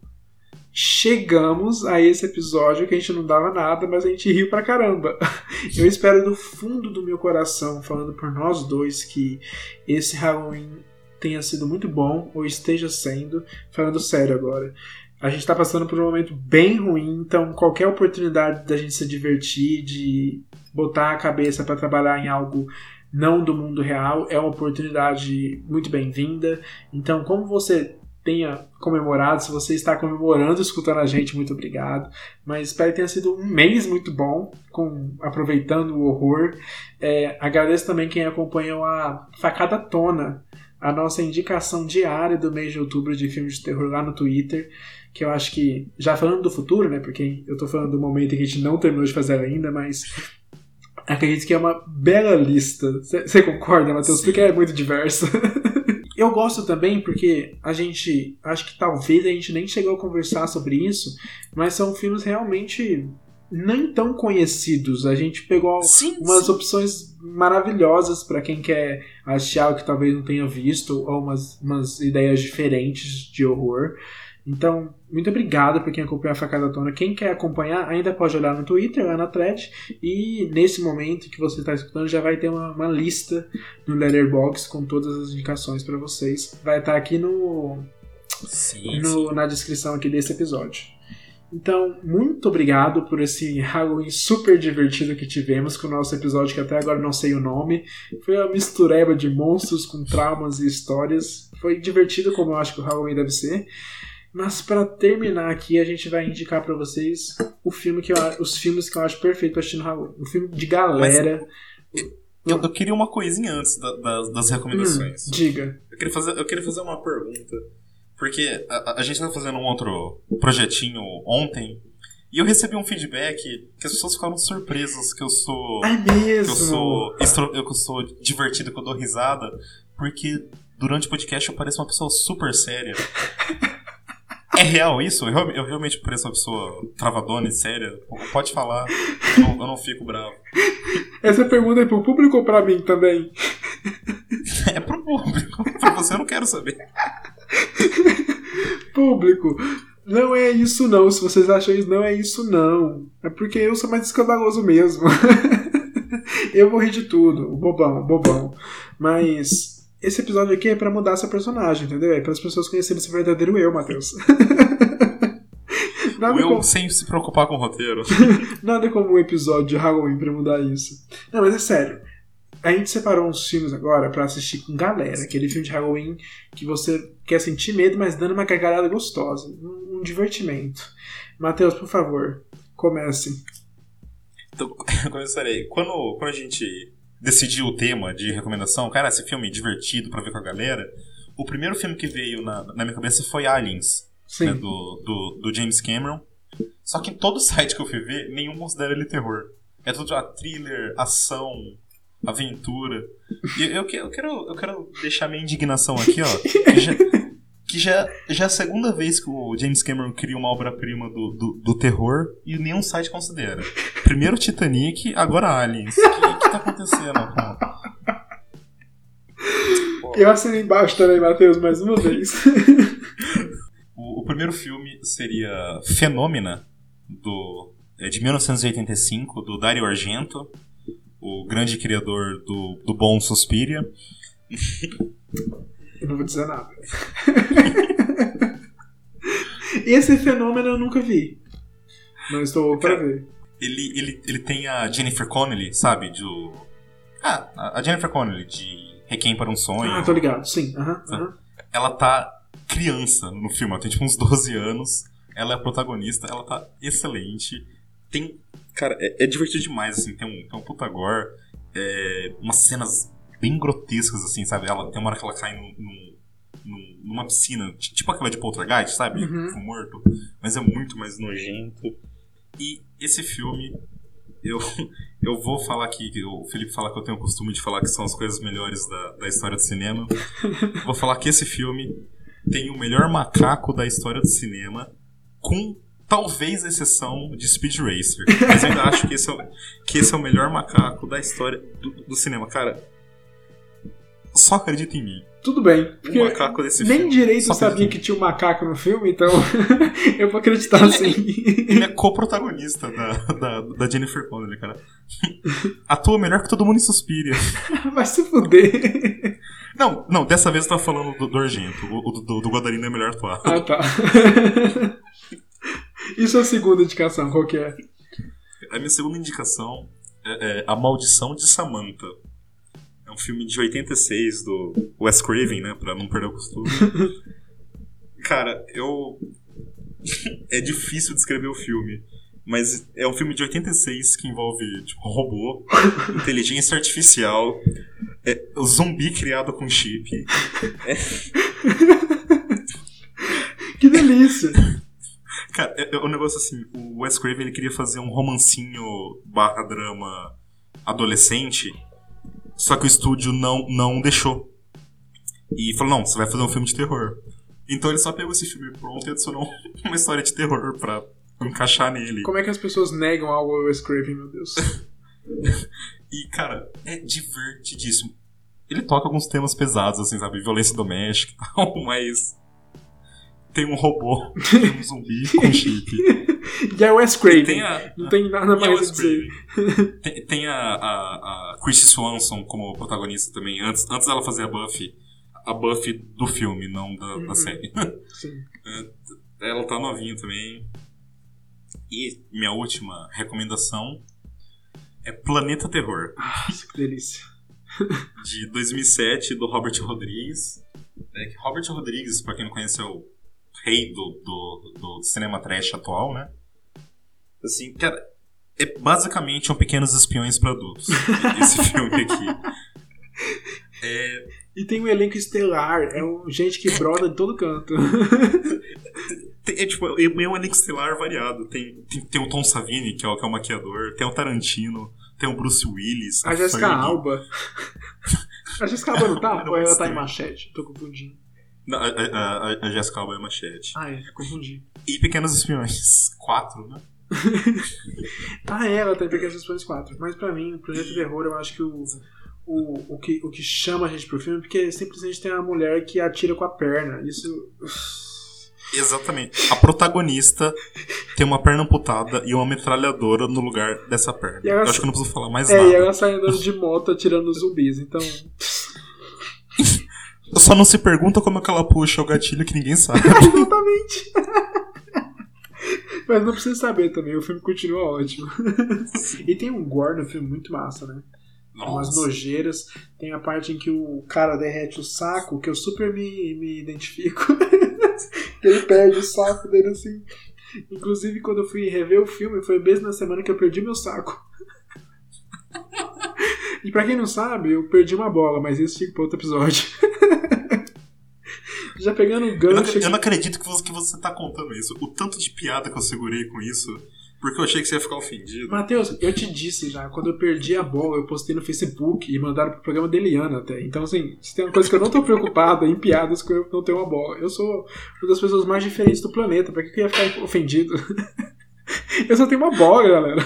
chegamos a esse episódio que a gente não dava nada, mas a gente riu pra caramba. Eu espero do fundo do meu coração, falando por nós dois, que esse Halloween tenha sido muito bom, ou esteja sendo, falando sério agora. A gente tá passando por um momento bem ruim, então qualquer oportunidade da gente se divertir, de botar a cabeça para trabalhar em algo não do mundo real, é uma oportunidade muito bem-vinda. Então, como você tenha comemorado, se você está comemorando escutando a gente, muito obrigado. Mas espero que tenha sido um mês muito bom, com aproveitando o horror. É, agradeço também quem acompanhou a Facada Tona, a nossa indicação diária do mês de outubro de filmes de terror lá no Twitter que eu acho que, já falando do futuro, né, porque eu tô falando do momento em que a gente não terminou de fazer ainda, mas acredito que é uma bela lista. Você concorda, Matheus? Porque é muito diversa. eu gosto também porque a gente, acho que talvez a gente nem chegou a conversar sobre isso, mas são filmes realmente nem tão conhecidos. A gente pegou sim, umas sim. opções maravilhosas para quem quer assistir algo que talvez não tenha visto, ou umas, umas ideias diferentes de horror. Então, muito obrigado por quem acompanha a Facada Tona. Quem quer acompanhar ainda pode olhar no Twitter, lá na thread. E nesse momento que você está escutando, já vai ter uma, uma lista no Letterboxd com todas as indicações para vocês. Vai estar tá aqui no, sim, no sim. na descrição aqui desse episódio. Então, muito obrigado por esse Halloween super divertido que tivemos com o nosso episódio, que até agora não sei o nome. Foi uma mistureba de monstros com traumas e histórias. Foi divertido, como eu acho que o Halloween deve ser. Mas para terminar aqui, a gente vai indicar para vocês o filme que eu, os filmes que eu acho perfeito pra assistir no Halloween. Um filme de galera.
Mas, eu, eu, queria uma coisinha antes da, das, das recomendações.
Hum, diga.
Eu queria, fazer, eu queria fazer uma pergunta. Porque a, a gente tá fazendo um outro projetinho ontem. E eu recebi um feedback que as pessoas ficaram surpresas que eu sou.
É mesmo?
Que eu sou, eu, que eu sou divertido, que eu dou risada. Porque durante o podcast eu pareço uma pessoa super séria. É real isso? Eu, eu realmente pareço uma pessoa travadona e séria? Pode falar, eu não, eu não fico bravo.
Essa pergunta é pro público ou pra mim também?
É pro público. Pra você eu não quero saber.
Público, não é isso não. Se vocês acham isso, não é isso não. É porque eu sou mais escandaloso mesmo. eu vou rir de tudo. Bobão, bobão. Mas esse episódio aqui é para mudar essa personagem, entendeu? É para as pessoas conhecerem esse verdadeiro eu, Matheus.
Nada eu como... sem se preocupar com o roteiro.
Nada como um episódio de Halloween pra mudar isso. Não, mas é sério. A gente separou uns filmes agora para assistir com galera. Aquele filme de Halloween que você quer sentir medo, mas dando uma gargalhada gostosa. Um, um divertimento. Matheus, por favor, comece.
Então, eu começarei. Quando, quando a gente decidir o tema de recomendação, cara, esse filme é divertido pra ver com a galera. O primeiro filme que veio na, na minha cabeça foi Aliens, né, do, do, do, James Cameron. Só que em todo site que eu fui ver, nenhum considera ele terror. É tudo a thriller, ação, aventura. E eu, eu, eu, quero, eu quero deixar minha indignação aqui, ó. Que já, já é a segunda vez que o James Cameron cria uma obra-prima do, do, do, terror e nenhum site considera. Primeiro Titanic, agora Aliens. O que, que tá acontecendo?
Pô. Eu assinei embaixo também, Matheus, mais uma vez.
o, o, primeiro filme seria Fenômena, do, é de 1985, do Dario Argento, o grande criador do, do bom Suspiria.
Eu não vou dizer nada. Esse fenômeno eu nunca vi. Mas estou para ver.
Ele, ele, ele tem a Jennifer Connelly, sabe? Do... Ah, a Jennifer Connelly, de Requiem para um Sonho.
Ah, tô ligado, sim. Uhum, uhum.
Ela tá criança no filme, ela tem tipo uns 12 anos. Ela é a protagonista, ela tá excelente. Tem. Cara, é, é divertido demais, assim. Tem um, tem um puta gore. É, umas cenas bem grotescas, assim, sabe? Ela, tem uma hora que ela cai num, num, numa piscina, tipo aquela de Poltergeist, sabe? Uhum. morto. Mas é muito mais nojento. E esse filme eu, eu vou falar aqui, o Felipe fala que eu tenho o costume de falar que são as coisas melhores da, da história do cinema. vou falar que esse filme tem o melhor macaco da história do cinema, com talvez exceção de Speed Racer. Mas eu ainda acho que esse é, o, que esse é o melhor macaco da história do, do cinema. Cara, só acredita em mim.
Tudo bem.
O macaco desse
nem
filme.
direito
Só
sabia que tinha um macaco no filme, então eu vou acreditar sim.
Ele é co-protagonista da, da, da Jennifer Connelly, cara. Atua melhor que todo mundo em Suspiria.
Vai se fuder.
Não, não, dessa vez eu tava falando do, do Argento. O, o do, do Guadagnino é melhor atuar.
Ah, tá. E sua segunda indicação, qual que é?
A minha segunda indicação é, é A Maldição de Samantha. Um filme de 86 do Wes Craven, né? Pra não perder o costume. Cara, eu. é difícil descrever o filme. Mas é um filme de 86 que envolve tipo, robô, inteligência artificial, é, o zumbi criado com chip. É,
Que delícia.
Cara, é, é um negócio assim, o Wes Craven ele queria fazer um romancinho barra drama adolescente, só que o estúdio não, não deixou. E falou, não, você vai fazer um filme de terror. Então ele só pegou esse filme pronto e adicionou uma história de terror pra encaixar nele.
Como é que as pessoas negam algo ao Wes Craven, meu Deus?
E, cara, é divertidíssimo. Ele toca alguns temas pesados, assim, sabe? Violência doméstica e tal, mas. Tem um robô, tem um zumbi com chip.
E é Wes Craven.
Tem a-
Não tem nada
é
mais a dizer.
Tem, tem a, a, a Chrissy Swanson como protagonista também. Antes, antes dela fazer a Buffy. A Buffy do filme, não da, da série.
Sim.
Ela tá novinha também. E minha última recomendação é Planeta Terror,
Nossa, que delícia.
de 2007, do Robert Rodrigues. É, Robert Rodrigues, pra quem não conhece, é o rei do, do, do cinema trash atual, né? Assim, cara, é basicamente um Pequenos Espiões para adultos. esse filme aqui. É,
E tem um elenco estelar, é um, gente que broda de todo canto.
tem- é, tipo, é um elenco estelar variado. Tem, tem, tem o Tom Savini, que é o, que é o maquiador, tem o Tarantino, tem o Bruce Willis,
A Jessica
Fergie.
Alba. A Jessica Alba não tá? Ou ela tá em machete? Tô confundindo.
Não, A, a, a, Jessica Alba é machete.
Ah, é, confundi.
E Pequenos Espiões 4, né?
Ah, é, ela tá em Pequenos Espiões 4. Mas pra mim, o Planeta Terror, eu acho que o, o, o, que, o que chama a gente pro filme é porque simplesmente tem uma mulher que atira com a perna. Isso.
Exatamente. A protagonista tem uma perna amputada e uma metralhadora no lugar dessa perna. Eu acho que eu não preciso falar mais
É,
nada.
e ela sai andando de moto atirando zumbis. Então.
Só não se pergunta como é que ela puxa o gatilho que ninguém sabe.
Exatamente. Mas não precisa saber também, o filme continua ótimo. e tem um gore no filme muito massa, né? Umas
Nossa.
nojeiras. Tem a parte em que o cara derrete o saco, que eu super me, me identifico. Ele perde o saco dele assim. Inclusive, quando eu fui rever o filme, foi mesmo na semana que eu perdi meu saco. E pra quem não sabe, eu perdi uma bola, mas isso fica pra outro episódio. Já pegando o
Eu não,
gancho.
eu não acredito que você, que você tá contando isso. O tanto de piada que eu segurei com isso, porque eu achei que você ia ficar ofendido.
Matheus, eu te disse já, quando eu perdi a bola, eu postei no Facebook e mandaram pro programa da Eliana até. Então, assim, se tem uma coisa que eu não tô preocupado em piadas que eu não tenho uma bola. Eu sou uma das pessoas mais diferentes do planeta, pra que eu ia ficar ofendido? eu só tenho uma bola, galera.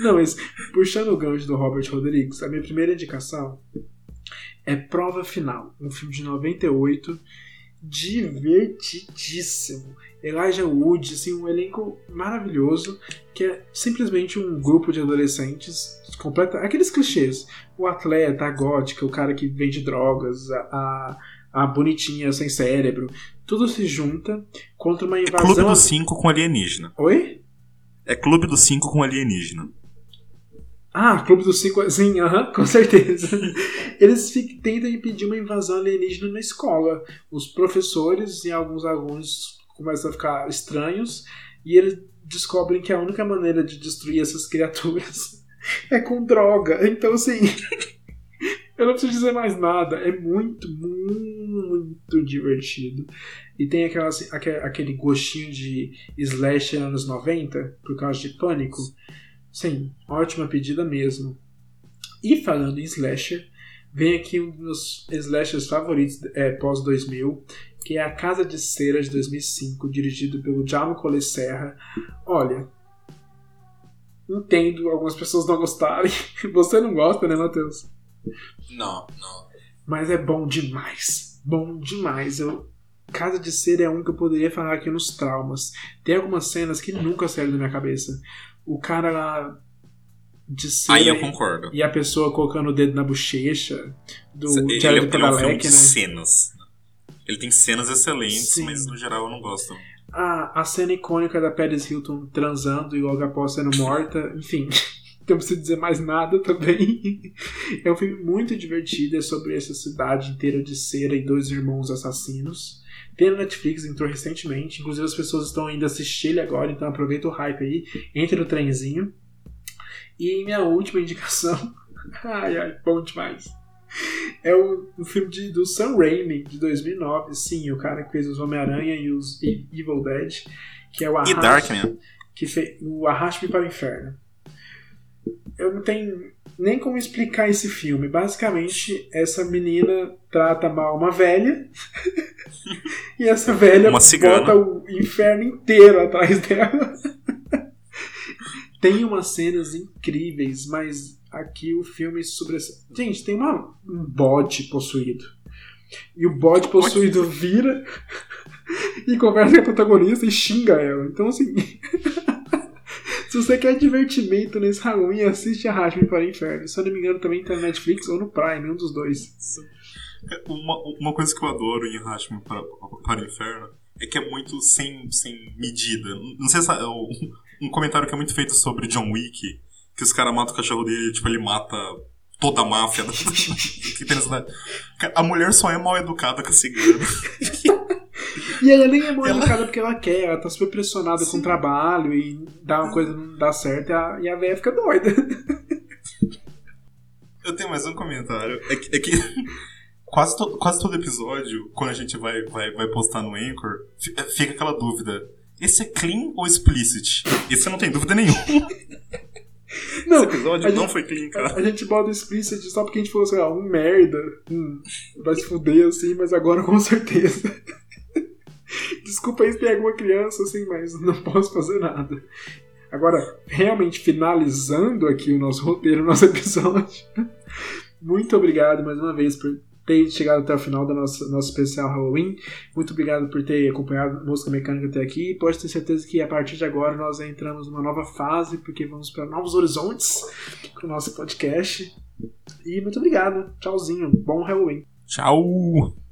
Não, mas puxando o gancho do Robert Rodrigues, a minha primeira indicação é Prova Final, um filme de 98, divertidíssimo. Elijah Wood, assim, um elenco maravilhoso, que é simplesmente um grupo de adolescentes, completa, aqueles clichês, o atleta, a gótica, o cara que vende drogas, a, a, a bonitinha sem cérebro, tudo se junta contra uma
É
invasão...
Clube dos Cinco com alienígena.
Oi?
É Clube dos Cinco com alienígena.
Ah, Clube dos Cinco. Sim, aham, com certeza. Eles tentam impedir uma invasão alienígena na escola. Os professores e alguns alunos começam a ficar estranhos e eles descobrem que a única maneira de destruir essas criaturas é com droga. Então, assim. Eu não preciso dizer mais nada. É muito, muito divertido. E tem aquela, aque- aquele gostinho de slasher anos 90, por causa de pânico. Sim, ótima pedida mesmo. E falando em slasher, vem aqui um dos slashers favoritos é, pós-2000, que é A Casa de Cera de 2005, dirigido pelo Jaume Collet Serra. Olha, entendo algumas pessoas não gostarem. Você não gosta, né, Matheus?
Não, não.
Mas é bom demais. Bom demais. Eu, Casa de Cera é um que eu poderia falar aqui nos traumas. Tem algumas cenas que nunca saíram da minha cabeça. O cara lá de cera
Aí eu concordo.
e a pessoa colocando o dedo na bochecha do
ele, ele
Jared
é um filme
Padalecki,
de
né?
cenas. Ele tem cenas excelentes,
Sim.
mas no geral eu não gosto.
A, a cena icônica da Paris Hilton transando e logo após sendo morta, enfim. Não preciso dizer mais nada também. É um filme muito divertido, é sobre essa cidade inteira de cera e dois irmãos assassinos. Tem na Netflix, entrou recentemente. Inclusive as pessoas estão indo assistir ele agora, então aproveita o hype aí, entre no trenzinho. E minha última indicação. Ai, ai, bom demais. É o, o filme de, do Sam Raimi, de 2009. Sim, o cara que fez os Homem-Aranha e os E- Evil Dead. Que é o
E
Arraste,
Darkman.
que fez o Arraste-me para o Inferno. Eu não tenho nem como explicar esse filme. Basicamente, essa menina trata mal uma velha. e essa velha bota o inferno inteiro atrás dela. tem umas cenas incríveis, mas aqui o filme sobre. Gente, tem uma, um bode possuído. E o bode possuído vira e conversa com a protagonista e xinga ela. Então, assim. Se você quer divertimento nesse Halloween, assiste Arraste-me para o Inferno. Se eu não me engano, também tá na Netflix ou no Prime, um dos dois.
Uma, uma coisa que eu adoro em Rashmi para, para o Inferno é que é muito sem, sem medida. Não sei se é um comentário que é muito feito sobre John Wick, que os caras matam o cachorro dele, tipo, ele mata toda a máfia que tem na cidade. A mulher só é mal educada com a cigana.
E ela nem é mal educada porque ela quer, ela tá super pressionada com o trabalho e dá uma coisa não dá certo e a, e a velha fica doida.
Eu tenho mais um comentário. É que, é que quase, to- quase todo episódio, quando a gente vai, vai, vai postar no Anchor, fi- fica aquela dúvida. Esse é clean ou explicit? Esse não tem dúvida nenhuma.
Não,
Esse episódio
a
não
gente-
foi clean, cara.
A gente bota explicit só porque a gente falou assim, ah, um merda, hum, vai se fuder assim, mas agora com certeza. Desculpa aí se tem alguma criança assim, mas não posso fazer nada. Agora, realmente finalizando aqui o nosso roteiro, o nosso episódio. Muito obrigado mais uma vez por ter chegado até o final do nosso, nosso especial Halloween. Muito obrigado por ter acompanhado a música mecânica até aqui. Pode ter certeza que a partir de agora nós entramos numa nova fase, porque vamos para novos horizontes com o nosso podcast. E muito obrigado. Tchauzinho. Bom Halloween.
Tchau!